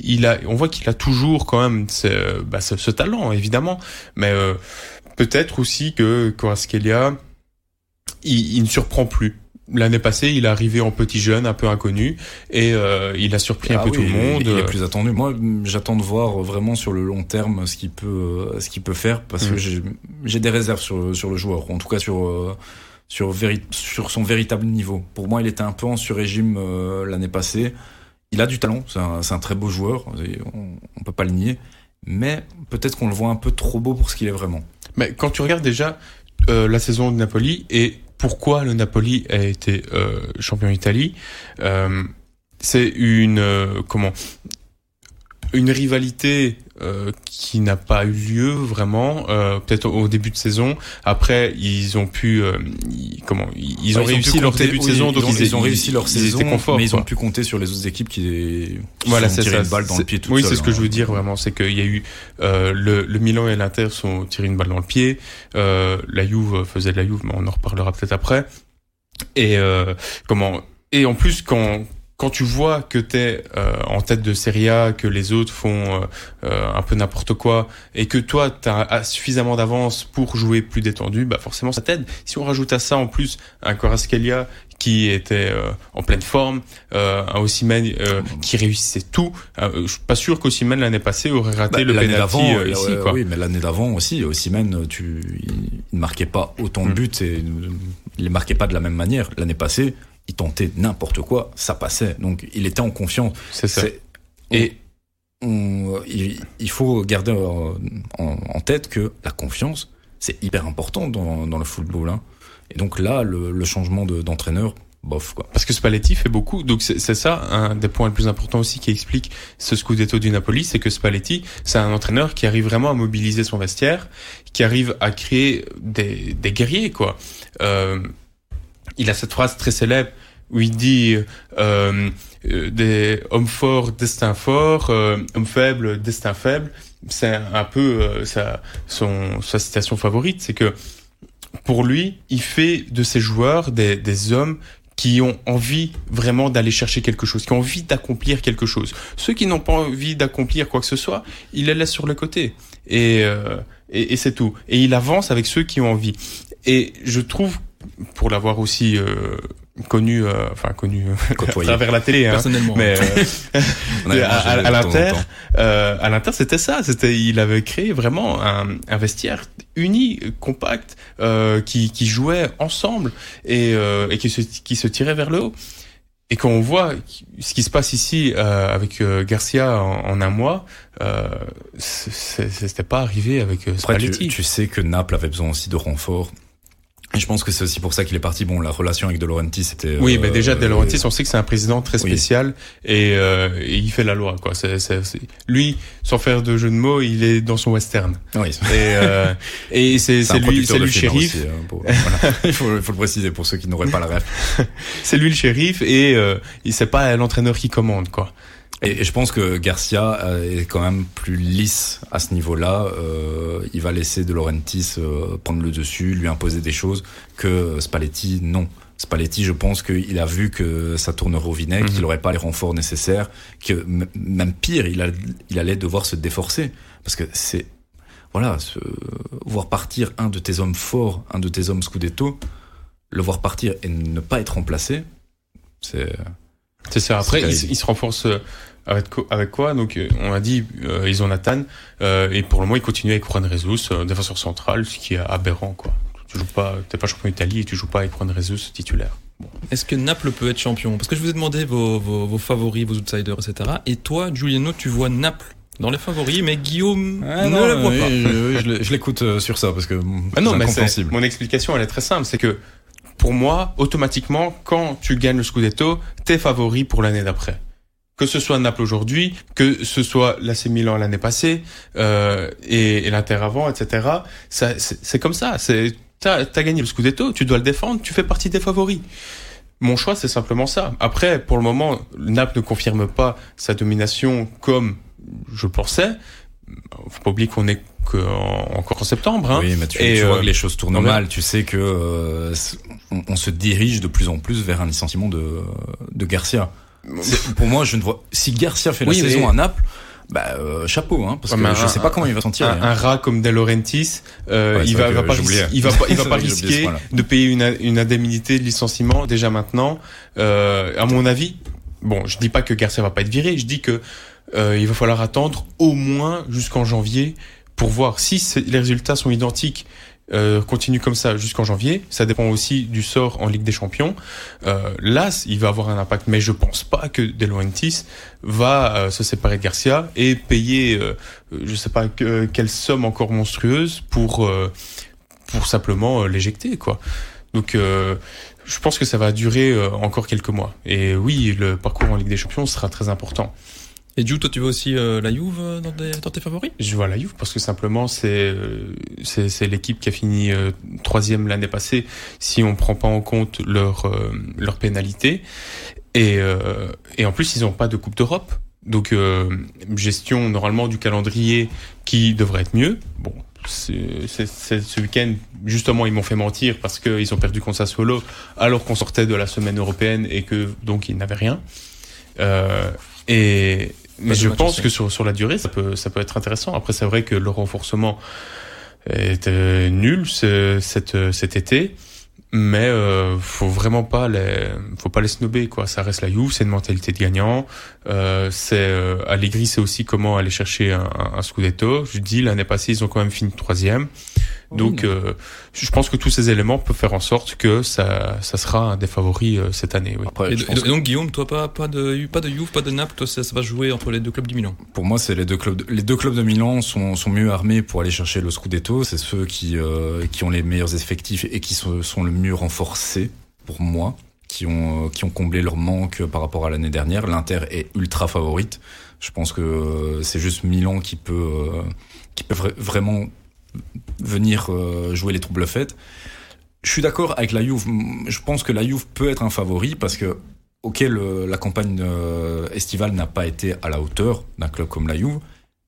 Il a, on voit qu'il a toujours quand même ce, bah, ce, talent évidemment, mais euh, peut-être aussi que Kvaratskhelia il, il ne surprend plus L'année passée, il est arrivé en petit jeune, un peu inconnu, et euh, il a surpris un ah peu tout le monde. Il est plus attendu. Moi, j'attends de voir vraiment sur le long terme ce qu'il peut, ce qu'il peut faire, parce que mm. j'ai des réserves sur sur le joueur, en tout cas sur euh, sur sur son véritable niveau. Pour moi, il était un peu en sur-régime euh, l'année passée. Il a du talent, c'est un, un, très beau joueur, on, on peut pas le nier, mais peut-être qu'on le voit un peu trop beau pour ce qu'il est vraiment. Mais quand tu regardes déjà la saison de Napoli et pourquoi le Napoli a été euh, champion d'Italie. Euh, c'est une euh, comment une rivalité euh, qui n'a pas eu lieu vraiment euh, peut-être au début de saison. Après ils ont pu euh, comment ils, ont réussi leur début de saison donc ils, ont réussi leur saison mais ils ont pu compter sur les autres équipes qui, qui voilà une balle dans le pied tout oui c'est ce que je veux hein. dire vraiment. C'est qu'il y a eu le, le Milan et l'Inter sont tirés une balle dans le pied. La Juve faisait de la Juve mais on en reparlera peut-être après. Et comment et en plus quand quand tu vois que t'es euh, en tête de Serie A, que les autres font euh, euh, un peu n'importe quoi, et que toi t'as suffisamment d'avance pour jouer plus détendu, bah forcément ça t'aide. Si on rajoute à ça en plus un Corascalia qui était euh, en pleine forme, euh, un Osimhen qui réussissait tout, je suis pas sûr qu'Osimhen l'année passée aurait raté bah, le penalty ici. Quoi. Oui, mais l'année d'avant aussi, Osimhen, tu, il, ne marquait pas autant de mm. buts et il les marquait pas de la même manière. L'année passée, il tentait n'importe quoi, ça passait. Donc il était en confiance. C'est ça. Et il, faut garder en, tête que la confiance, c'est hyper important dans, dans le football. Hein. Et donc là, le, le changement d'entraîneur, bof quoi. Parce que Spalletti fait beaucoup, donc c'est ça un des points les plus importants aussi qui explique ce scudetto du Napoli, c'est que Spalletti, c'est un entraîneur qui arrive vraiment à mobiliser son vestiaire, qui arrive à créer des, des guerriers quoi. Euh, il a cette phrase très célèbre où il dit euh, euh des hommes forts, destin fort, euh, hommes faibles, destin faible. C'est un peu euh, sa, son, sa citation favorite, c'est que pour lui, il fait de ses joueurs des, des hommes qui ont envie vraiment d'aller chercher quelque chose, qui ont envie d'accomplir quelque chose. Ceux qui n'ont pas envie d'accomplir quoi que ce soit, il les laisse sur le côté. Et, euh, et, et c'est tout. Et il avance avec ceux qui ont envie. Et je trouve, pour l'avoir aussi euh, connu, euh, enfin connu à travers la télé, hein. Mais euh, à, l'Inter, euh, à l'Inter, c'était ça. C'était, il avait créé vraiment un, un vestiaire uni, compact, euh, qui, qui jouait ensemble et, euh, et qui se, qui se tirait vers le haut. Et quand on voit ce qui se passe ici euh, avec euh, Garcia en, en, un mois, euh, c'était pas arrivé avec Spalletti. Après, tu, tu sais que Naples avait besoin aussi de renfort et je pense que c'est aussi pour ça qu'il est parti. Bon, la relation avec De Laurentiis, c'était. Oui, euh, mais déjà De Laurentiis, on sait que c'est un président très spécial oui. et, euh, et, il fait la loi, quoi. C'est, c'est, c'est... Lui, sans faire de jeu de mots, il est dans son western. Oui. Et, euh, et c'est, c'est, lui, c'est lui le shérif. Aussi, hein, pour, voilà. il, faut, il faut le préciser pour ceux qui n'auraient pas la ref. c'est lui le shérif et euh, il c'est pas l'entraîneur qui commande, quoi. Et, je pense que Garcia est quand même plus lisse à ce niveau-là. Euh, il va laisser De Laurentiis euh, prendre le dessus, lui imposer des choses que Spalletti non. Spalletti, je pense qu'il a vu que ça tournerait au vinaigre, -hmm. qu'il n'aurait pas les renforts nécessaires, que même pire, il, a, il allait devoir se déforcer parce que c'est voilà, ce, voir partir un de tes hommes forts, un de tes hommes Scudetto, le voir partir et ne pas être remplacé, c'est c'est ça. Après, il, il, se renforce avec, avec quoi? Donc, on a dit, euh, ils ont Nathan, euh, et pour le moment, ils continuent avec Juan Jesus, euh, défenseur central, ce qui est aberrant, quoi. Tu joues pas, t'es pas champion d'Italie et tu joues pas avec Juan Jesus titulaire. Bon. Est-ce que Naples peut être champion? Parce que je vous ai demandé vos, vos, vos, favoris, vos outsiders, etc. Et toi, Giuliano, tu vois Naples dans les favoris, mais Guillaume ah ne non, le voit pas. Je, je l'écoute sur ça parce que ah non, mais mon explication elle est très simple, c'est que pour moi, automatiquement, quand tu gagnes le Scudetto, t'es favori pour l'année d'après. Que ce soit Naples aujourd'hui, que ce soit l'AC Milan l'année passée euh, et, et l'Inter avant, etc. C'est comme ça. C'est t'as as gagné le Scudetto, tu dois le défendre, tu fais partie des favoris. Mon choix, c'est simplement ça. Après, pour le moment, Naples ne confirme pas sa domination comme je pensais. Faut pas oublier qu'on est que en, encore en septembre. Hein. Oui, mais tu, et tu euh, vois que les choses tournent mal. Tu sais que euh, on, on, se dirige de plus en plus vers un licenciement de, de Garcia. Pour moi, je ne vois. Si Garcia fait oui, la saison à Naples. Bah euh, chapeau hein parce ouais, que je un, sais pas comment il va s'en tirer. Un, hein. un, rat comme De Laurentiis, euh, ouais, il, va, va pas il va pas il va pas risquer de payer une, une indemnité de licenciement déjà maintenant. Euh, à mon avis, bon, je dis pas que Garcia va pas être viré, je dis que euh, il va falloir attendre au moins jusqu'en janvier pour voir si les résultats sont identiques euh, continue comme ça jusqu'en janvier. Ça dépend aussi du sort en Ligue des Champions. Euh, là, il va avoir un impact, mais je pense pas que De va euh, se séparer de Garcia et payer, euh, je sais pas que, quelle somme encore monstrueuse pour euh, pour simplement euh, l'éjecter, quoi. Donc je pense que ça va durer encore quelques mois. Et oui, le parcours en Ligue des Champions sera très important. Et coup, toi, tu vois aussi euh, la Juve dans, des, dans, tes favoris? Je vois la Juve parce que simplement, c'est euh, c'est l'équipe qui a fini euh, troisième l'année passée, si on prend pas en compte leur euh, leur pénalité. Et euh, et en plus, ils n'ont pas de Coupe d'Europe, donc gestion normalement du calendrier qui devrait être mieux. Bon, c'est ce week-end, justement, ils m'ont fait mentir parce qu'ils ont perdu contre Sassuolo alors qu'on sortait de la semaine européenne et que donc ils n'avaient rien. Euh, et mais je pense que sur, sur la durée, ça peut, ça peut être intéressant. Après, c'est vrai que le renforcement est euh, nul ce, cet, cet été, mais euh, faut vraiment pas les, faut pas les snober quoi. Ça reste la Juve, c'est une mentalité de gagnant. Euh, c'est euh, Allegri, c'est aussi comment aller chercher un, un, un scudetto. Je dis l'année passée, ils ont quand même fini troisième. Donc, euh, je pense que tous ces éléments peuvent faire en sorte que ça, ça sera un des favoris euh, cette année. Oui. Après, et, donc, Guillaume, toi, pas, pas de, pas de Juve, pas de Naples, toi, ça, ça, va jouer entre les deux clubs du Milan. Pour moi, c'est les deux clubs. Les deux clubs de Milan sont, sont mieux armés pour aller chercher le Scudetto. C'est ceux qui, euh, qui ont les meilleurs effectifs et qui sont, sont le mieux renforcés. Pour moi, qui ont, qui ont comblé leur manque par rapport à l'année dernière. L'Inter est ultra favorite. Je pense que c'est juste Milan qui peut, qui peut vraiment venir euh, jouer les troubles faites. Je suis d'accord avec la Juve. Je pense que la Juve peut être un favori parce que, ok, la campagne euh, estivale n'a pas été à la hauteur d'un club comme la Juve,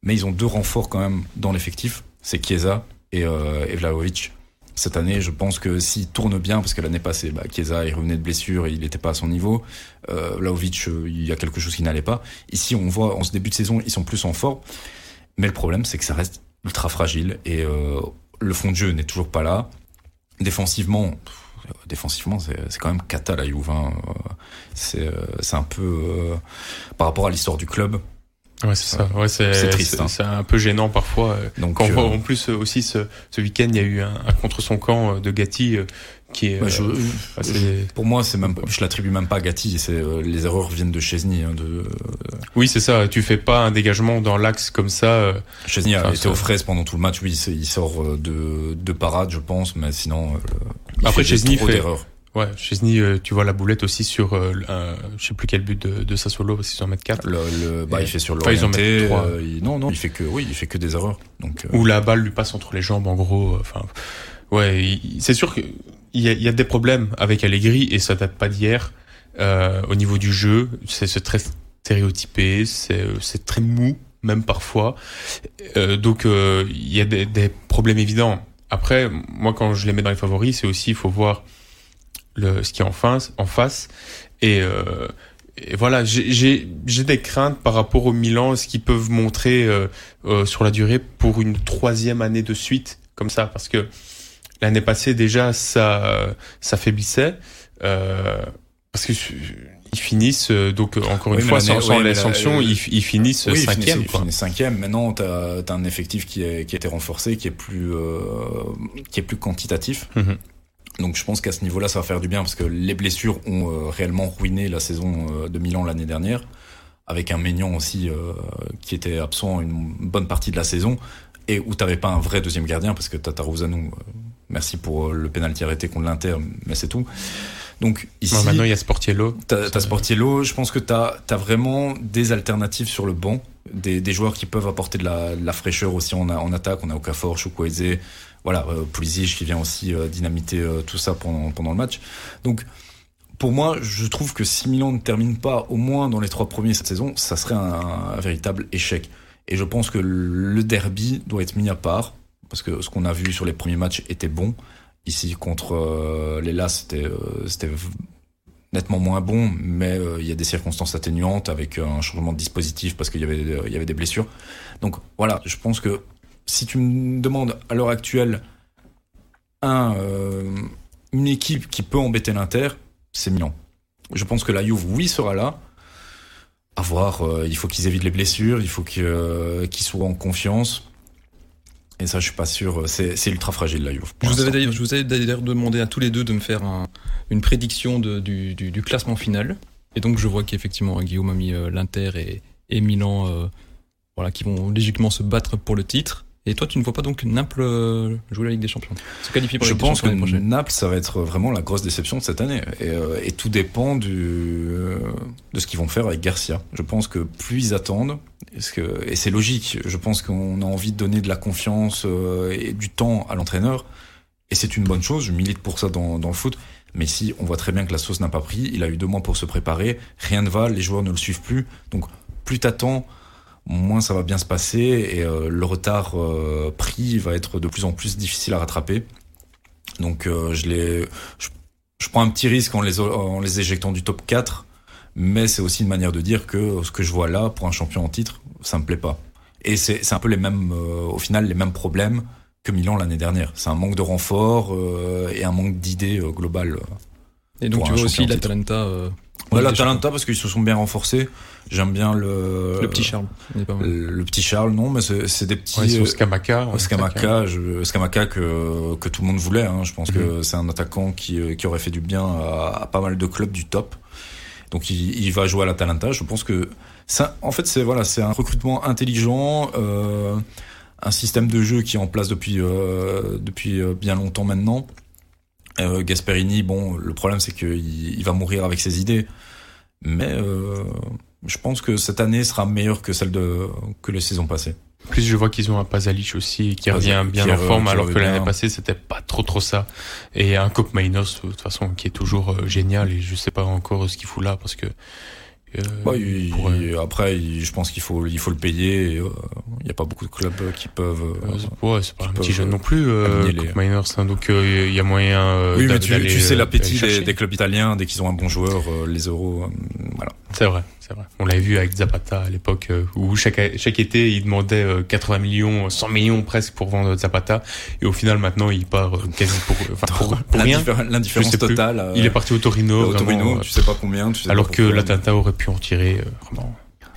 mais ils ont deux renforts quand même dans l'effectif. C'est Chiesa et, euh, et Vlahovic. Cette année, je pense que s'il tourne bien, parce que l'année passée, bah, Chiesa, il revenait de blessure et il n'était pas à son niveau. Euh, Vlahovic, euh, il y a quelque chose qui n'allait pas. Ici, on voit, en ce début de saison, ils sont plus en forme. Mais le problème, c'est que ça reste ultra fragile et euh, le fond de jeu n'est toujours pas là. Défensivement, défensivement c'est quand même cata la Juve. Hein. C'est euh, c'est un peu euh, par rapport à l'histoire du club. Ouais, c'est ça. Ouais, c'est triste. Hein. C'est un peu gênant parfois. Donc, Quand on voit en plus aussi ce, ce week-end, il y a eu un, un contre son camp de Gatti qui est, euh, pour moi c'est même je l'attribue même pas à Gatti c'est euh, les erreurs viennent de Chesney hein, de euh, oui c'est ça tu fais pas un dégagement dans l'axe comme ça Chesney a été aux fraises pendant tout le match oui il sort de de parade je pense mais sinon après Chesney fait Ouais, Chesney, tu vois la boulette aussi sur, euh, je sais plus quel but de, de Sassuolo, parce qu'ils en mettent 4. Le, le bah, il fait sur l'orienté. Enfin, non, non, il fait que, oui, il fait que des erreurs. Donc. Ou la balle lui passe entre les jambes, en gros. Enfin, ouais, c'est sûr que il y a, y a, des problèmes avec Allegri et ça date pas d'hier. Euh, au niveau du jeu, c'est très stéréotypé, c'est très mou même parfois. Euh, donc euh, il y a des, des, problèmes évidents. Après, moi quand je les mets dans les favoris, c'est aussi il faut voir le ce qui est en face, en face. Et, euh, et voilà, j'ai des craintes par rapport au Milan, ce qu'ils peuvent montrer euh, euh, sur la durée pour une troisième année de suite comme ça, parce que L'année passée déjà, ça, ça faiblissait euh, parce que ils finissent euh, donc encore une fois sans, les sanctions, ils, ils, finissent oui, cinquième. Ils finissent, cinquième. Maintenant, tu as, un effectif qui, est, qui a été renforcé, qui est plus euh, qui est plus quantitatif. Mhm. Donc je pense qu'à ce niveau-là, ça va faire du bien parce que les blessures ont euh, réellement ruiné la saison euh, de Milan l'année dernière, avec un Maignan aussi qui était absent une bonne partie de la saison et où t'avais pas un vrai deuxième gardien parce que Tataruzanu Merci pour euh, le pénalty arrêté contre l'Inter, mais c'est tout. Donc ici, maintenant il y a Sportiello. T'as as Sportiello. Je pense que t'as as vraiment des alternatives sur le banc, des, des joueurs qui peuvent apporter de la, de la fraîcheur aussi en, en attaque. On a Okafor, Chukwueze, voilà, euh, Pulisic qui vient aussi euh, dynamiter euh, tout ça pendant, pendant le match. Donc pour moi, je trouve que si Milan ne termine pas au moins dans les trois premiers cette saison, ça serait un, un véritable échec. Et je pense que le derby doit être mis à part parce que ce qu'on a vu sur les premiers matchs était bon. Ici, contre euh, les LAS, c'était euh, c'était nettement moins bon, mais euh, il y a des circonstances atténuantes avec un changement de dispositif parce qu'il y avait il y avait des blessures. Donc voilà, je pense que si tu me demandes à l'heure actuelle un une équipe qui peut embêter l'Inter, c'est Milan. Je pense que la Juve, oui, sera là. À voir, il faut qu'ils évitent les blessures, il faut qu'ils soient en confiance. Et ça, je suis pas sûr. C'est ultra fragile la Juve. Je vous, avais d'ailleurs, je vous avais d'ailleurs demandé à tous les deux de me faire un, une prédiction de, du, du, du, classement final. Et donc, je vois qu'effectivement, Guillaume a mis euh, l'Inter et, et Milan, euh, voilà, qui vont logiquement se battre pour le titre. Et toi, tu ne vois pas donc Naples euh, jouer la Ligue des Champions? Se qualifier pour Je pense que Naples, ça va être vraiment la grosse déception de cette année. Et, euh, et tout dépend du, euh, de ce qu'ils vont faire avec Garcia. Je pense que plus ils attendent, que, et c'est logique, je pense qu'on a envie de donner de la confiance et du temps à l'entraîneur. Et c'est une bonne chose, je milite pour ça dans, dans le foot. Mais si on voit très bien que la sauce n'a pas pris, il a eu deux mois pour se préparer, rien ne va, les joueurs ne le suivent plus. Donc plus t'attends, moins ça va bien se passer et euh, le retard euh, pris va être de plus en plus difficile à rattraper. Donc euh, je les je, je, prends un petit risque en les en les éjectant du top 4, mais c'est aussi une manière de dire que ce que je vois là pour un champion en titre, ça me plaît pas. Et c'est c'est un peu les mêmes au final les mêmes problèmes que Milan l'année dernière. C'est un manque de renfort et un manque d'idées globales. Et donc tu vois aussi l'Atalanta Ouais, l'Atalanta parce qu'ils se sont bien renforcés. J'aime bien le le petit Charles. Le, petit Charles, non, mais c'est des petits. Ouais, euh, Scamaca. Scamaca, je, Scamaca que que tout le monde voulait. Hein. Je pense que mhm. c'est un attaquant qui euh, qui aurait fait du bien à, pas mal de clubs du top. Donc il, il va jouer à l'Atalanta. Je pense que ça, en fait, c'est voilà, c'est un recrutement intelligent. Euh, un système de jeu qui est en place depuis euh, depuis euh, bien longtemps maintenant. Euh, Gasperini, bon, le problème c'est qu'il il va mourir avec ses idées, mais euh, je pense que cette année sera meilleure que celle de que les saisons passées. Plus je vois qu'ils ont un Pasalic aussi qui revient bien en forme, alors que l'année passée c'était pas trop trop ça. Et un Cop Mainos de toute façon qui est toujours génial et je sais pas encore ce qu'il fout là parce que euh, après, je pense qu'il faut, il faut le payer. Euh, il n'y a pas beaucoup de clubs qui peuvent. Euh, ouais, c'est pas un petit jeune non plus. Euh, Miners, hein, donc il y a moyen. oui, mais tu, tu sais l'appétit des, des, clubs italiens dès qu'ils ont un bon joueur, les euros, voilà. C'est vrai. On l'avait vu avec Zapata à l'époque, euh, où chaque, chaque été, il demandait 80 euh, millions, 100 millions presque pour vendre Zapata. Et au final, maintenant, il part euh, quasi pour, enfin, pour, rien. L'indifférence totale. Il est parti au Torino. Au Torino, tu sais pas combien. Tu sais alors que l'Atlanta aurait pu en tirer, vraiment.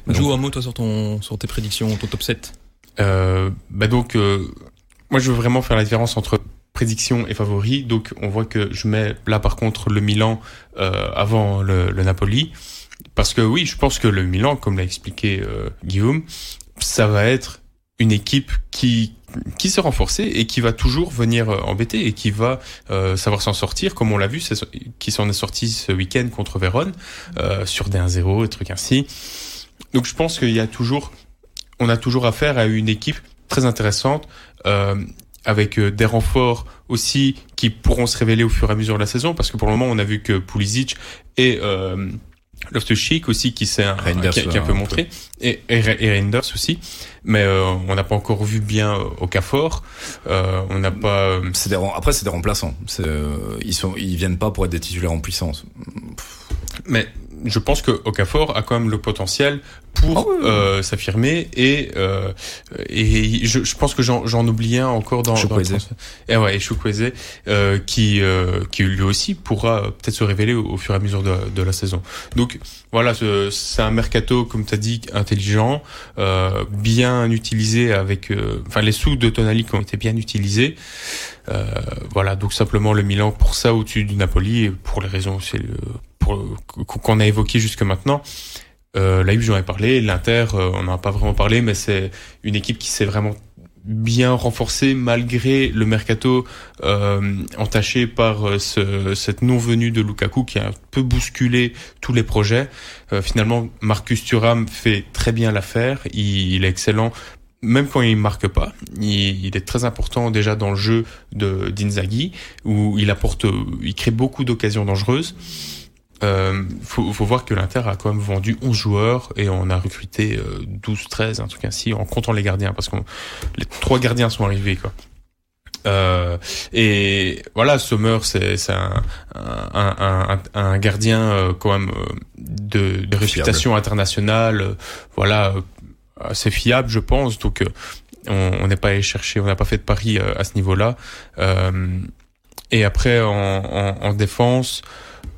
Joue un mot, toi, sur ton, sur tes prédictions, ton top 7. Euh, bah donc, moi, je veux vraiment faire la différence entre prédiction et favori. Donc, on voit que je mets là, par contre, le Milan avant le, le Napoli. Parce que oui, je pense que le Milan, comme l'a expliqué euh, Guillaume, ça va être une équipe qui qui s'est renforcée et qui va toujours venir euh, embêter et qui va euh, savoir s'en sortir, comme on l'a vu, qui s'en est sorti ce week-end contre Vérone sur des 1-0 et trucs ainsi. Donc je pense qu'il y a toujours, on a toujours affaire à une équipe très intéressante. avec des renforts aussi qui pourront se révéler au fur et à mesure de la saison parce que pour le moment on a vu que Pulisic et Loftus Cheek aussi qui s'est un, qui, qui, a un peu montré. et, et, Reinders aussi. Mais euh, on n'a pas encore vu bien euh, au cas fort euh, on n'a pas euh, c'est des, après c'est des remplaçants. Ils sont ils viennent pas pour être des titulaires en puissance. Mais je pense que Okafor a quand même le potentiel pour ah euh, s'affirmer et euh, et je, je pense que j'en oublie un encore dans, dans le et ouais et euh, qui euh, qui lui aussi pourra peut-être se révéler au, fur et à mesure de, de la saison. Donc voilà c'est un mercato comme tu as dit intelligent euh, bien utilisé avec euh, enfin les sous de Tonali qui ont été bien utilisés. Euh, voilà donc simplement le Milan pour ça au-dessus du Napoli et pour les raisons c'est le qu'on a évoqué jusque maintenant. Euh, la j'en ai parlé. L'Inter, euh, on n'en a pas vraiment parlé, mais c'est une équipe qui s'est vraiment bien renforcée malgré le mercato euh, entaché par euh, ce, cette non-venue de Lukaku qui a un peu bousculé tous les projets. Euh, finalement, Marcus Thuram fait très bien l'affaire. Il, est excellent même quand il marque pas, il, il, est très important déjà dans le jeu de d'Inzaghi où il apporte, il crée beaucoup d'occasions dangereuses. Euh, faut, faut, voir que l'Inter a quand même vendu 11 joueurs et on a recruté 12, euh, 13, un truc ainsi, en comptant les gardiens, parce que les trois gardiens sont arrivés, quoi. Euh, et voilà, Sommer, c'est un, un, un, un, gardien euh, quand même euh, de, de réputation internationale, voilà, assez fiable, je pense. Donc, on n'est pas allé chercher, on n'a pas fait de pari à ce niveau-là. et après, en, en, en défense,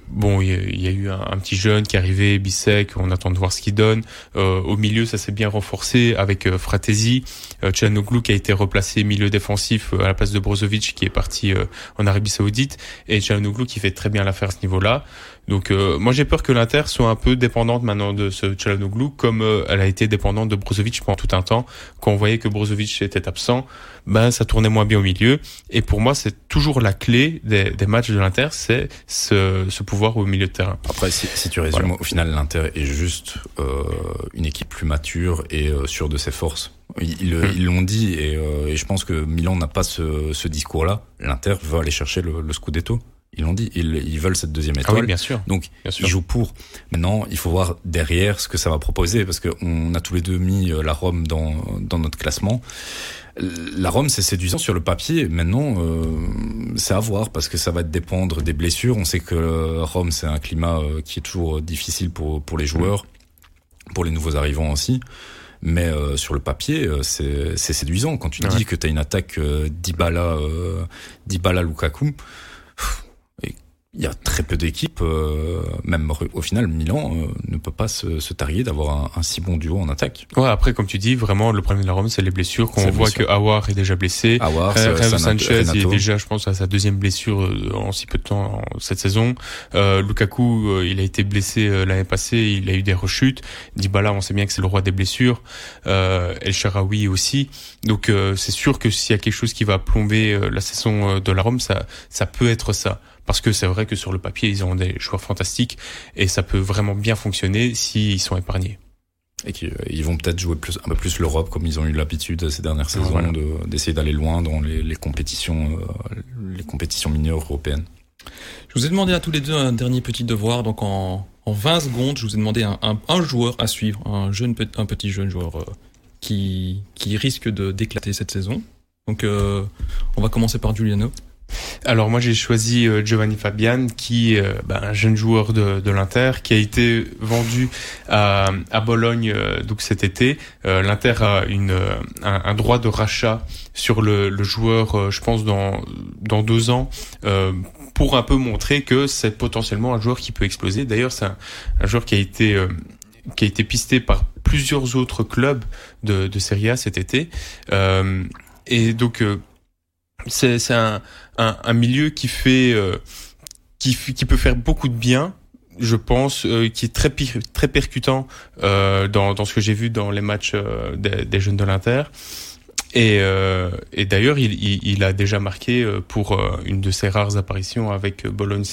Bon, il y, a eu un, petit jeune qui est arrivé, Bissek, on attend de voir ce qu'il donne. Euh, au milieu, ça s'est bien renforcé avec euh, Fratesi, euh, qui a été replacé milieu défensif euh, à la place de Brozovic qui est parti en Arabie Saoudite et Çalhanoğlu qui fait très bien l'affaire à ce niveau-là. Donc moi j'ai peur que l'Inter soit un peu dépendante maintenant de ce Çalhanoğlu comme elle a été dépendante de Brozovic pendant tout un temps. Quand on voyait que Brozovic était absent, ben ça tournait moins bien au milieu. Et pour moi, c'est toujours la clé des, des matchs de l'Inter, c'est ce, ce, pouvoir au milieu de terrain. Après, si, si tu résumes, au final, l'Inter est juste euh, une équipe plus mature et euh, sûre de ses forces. Ils hmm. l'ont dit et, euh, et, je pense que Milan n'a pas ce, ce discours-là. L'Inter veut aller chercher le, le Scudetto. Ils l'ont dit, ils, ils, veulent cette deuxième étoile. Ah oui, bien sûr. Donc, bien sûr. ils jouent pour. Maintenant, il faut voir derrière ce que ça va proposer, parce qu'on a tous les deux mis euh, la Rome dans, dans notre classement. La Rome, c'est séduisant sur le papier. Maintenant, euh, c'est à voir parce que ça va dépendre des blessures. On sait que Rome, c'est un climat euh, qui est toujours difficile pour pour les joueurs, pour les nouveaux arrivants aussi. Mais euh, sur le papier, euh, c'est séduisant quand tu ouais. dis que tu as une attaque euh, Dybala, euh, Dybala Lukaku. Il y a très peu d'équipes, euh, même au final, Milan euh, ne peut pas se, se tarier d'avoir un, un, si bon duo en attaque. Ouais, après, comme tu dis, vraiment, le problème de la Rome, c'est les blessures. Quand on voit que Awar est déjà blessé, Awar, euh, Sanchez il est déjà, je pense, à sa deuxième blessure euh, en si peu de temps cette saison. Euh, Lukaku, il a été blessé l'année passée, il a eu des rechutes. Dybala, on sait bien que c'est le roi des blessures. El Sharawi aussi. Donc, c'est sûr que s'il y a quelque chose qui va plomber la saison de la Rome, ça, ça peut être ça parce que c'est vrai que sur le papier, ils ont des joueurs fantastiques et ça peut vraiment bien fonctionner s'ils sont épargnés. Et qu'ils euh, vont peut-être jouer plus, un peu plus l'Europe comme ils ont eu l'habitude ces dernières saisons d'essayer d'aller loin dans les, les compétitions, euh, les compétitions mineures européennes. Je vous ai demandé à tous les deux un dernier petit devoir, donc en, en 20 secondes, je vous ai demandé un, un, un joueur à suivre, un jeune, un petit jeune joueur euh, qui, qui risque de d'éclater cette saison. Donc, euh, on va commencer par Giuliano. Alors moi j'ai choisi euh, Giovanni Fabian qui est euh, ben, un jeune joueur de, l'Inter qui a été vendu à, à Bologne euh, donc cet été. L'Inter a une, un, droit de rachat sur le, le joueur je pense dans, dans deux ans pour un peu montrer que c'est potentiellement un joueur qui peut exploser. D'ailleurs c'est un, un, joueur qui a été qui a été pisté par plusieurs autres clubs de, de Serie A cet été. et donc c'est un, un, un, milieu qui fait euh, qui, qui peut faire beaucoup de bien je pense, euh, qui est très très percutant euh, dans, dans ce que j'ai vu dans les matchs euh, des, des, jeunes de l'Inter. Et, euh, et d'ailleurs, il, il, il, a déjà marqué pour une de ses rares apparitions avec Bologne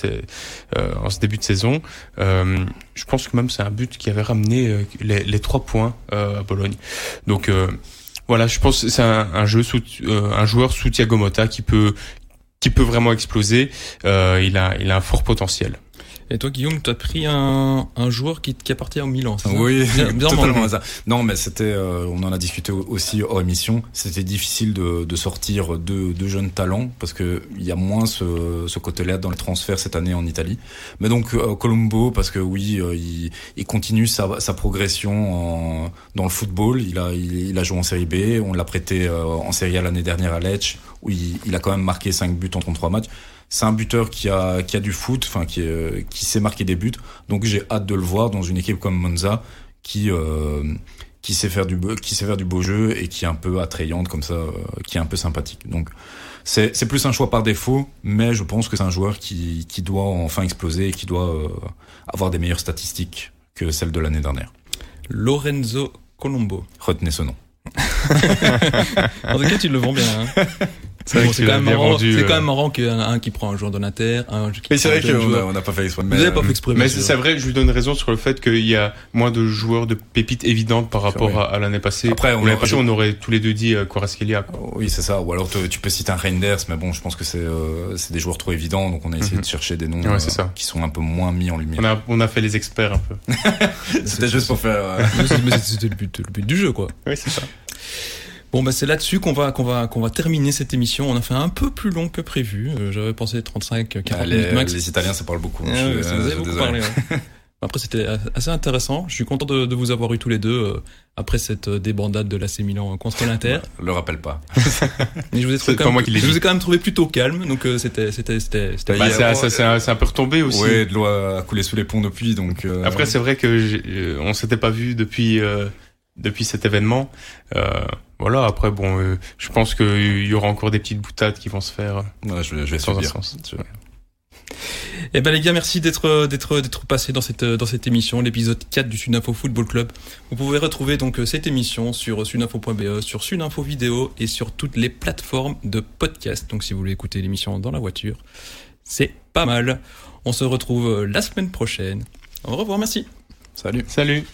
en ce début de saison. je pense que même c'est un but qui avait ramené les, les trois points à Bologne. Donc voilà, je pense c'est un, un, jeu sous, euh, un joueur sous Thiago Motta qui peut qui peut vraiment exploser. Euh, il a il a un fort potentiel. Et toi, Guillaume, tu as pris un, un joueur qui, qui appartient au Milan. Oui, bien, bien totalement ça. Non, mais c'était, euh, on en a discuté aussi hors émission. C'était difficile de, de sortir deux, deux, jeunes talents parce que il y a moins ce, ce côté-là dans les transferts cette année en Italie. Mais donc euh, Colombo, parce que oui, euh, il, il, continue sa, sa progression en, dans le football. Il a, il, il, a joué en Série B. On l'a prêté euh, en Série A l'année dernière à Lecce où il, il, a quand même marqué 5 buts en 33 matchs c'est un buteur qui a qui a du foot, enfin qui euh, qui sait marquer des buts. Donc j'ai hâte de le voir dans une équipe comme Monza qui euh, qui sait faire du qui sait faire du beau jeu et qui est un peu attrayante comme ça, euh, qui est un peu sympathique. Donc c'est c'est plus un choix par défaut, mais je pense que c'est un joueur qui qui doit enfin exploser et qui doit euh, avoir des meilleures statistiques que celles de l'année dernière. Lorenzo Colombo. Retenez ce nom. en tout cas, tu le vends bien. Hein. C'est bon, quand, même marrant, c'est quand même marrant qu'il y un qui prend un joueur de l'Inter, un qui Mais c'est vrai qu'on n'a pas fait exprès. Vous n'avez pas fait exprès. Mais c'est vrai, je lui donne raison sur le fait qu'il y a moins de joueurs de pépites évidentes par rapport à, à l'année passée. Après, on l'année passée, on aurait tous les deux dit euh, Kvaratskhelia. Oui, c'est ça. Ou alors tu peux citer un Reinders, mais bon, je pense que c'est euh, c'est des joueurs trop évidents, donc on a essayé mm -hmm. de chercher des noms ouais, euh, qui sont un peu moins mis en lumière. On a, on a fait les experts un peu. C'était juste pour faire. Euh... C'était le but, le but du jeu, quoi. Oui, c'est ça. Bon, bah, c'est là-dessus qu'on va, qu'on va, qu'on va terminer cette émission. On a fait un peu plus long que prévu. Euh, J'avais pensé 35, 40 ah, les, minutes max. Les Italiens, ça parle beaucoup. Ah, je, ça vous avez beaucoup parlé. Ouais. Après, c'était assez intéressant. Je suis content de, de, vous avoir eu tous les deux euh, après cette débandade de l'AC Milan contre l'Inter. Le rappelle pas. Mais je vous ai trouvé quand, même, je vous ai quand même trouvé plutôt calme, donc euh, c'était c'était c'était c'était. Bah, c'est un, un, peu retombé aussi. Ouais, de l'eau a coulé sous les ponts depuis, donc. Euh... Après, c'est vrai que euh, on s'était pas vu depuis depuis cet événement. Voilà, après, bon, euh, je pense qu'il euh, y aura encore des petites boutades qui vont se faire. Euh, ouais, je, vais sans un Eh ben les gars, merci d'être d'être d'être passé dans cette dans cette émission, l'épisode 4 du Sunafo Football Club. Vous pouvez retrouver donc cette émission sur sunafo.be, sur Sunafo Vidéo et sur toutes les plateformes de podcast. Donc si vous voulez écouter l'émission dans la voiture, c'est pas mal. On se retrouve la semaine prochaine. Au revoir, merci. Salut. Salut.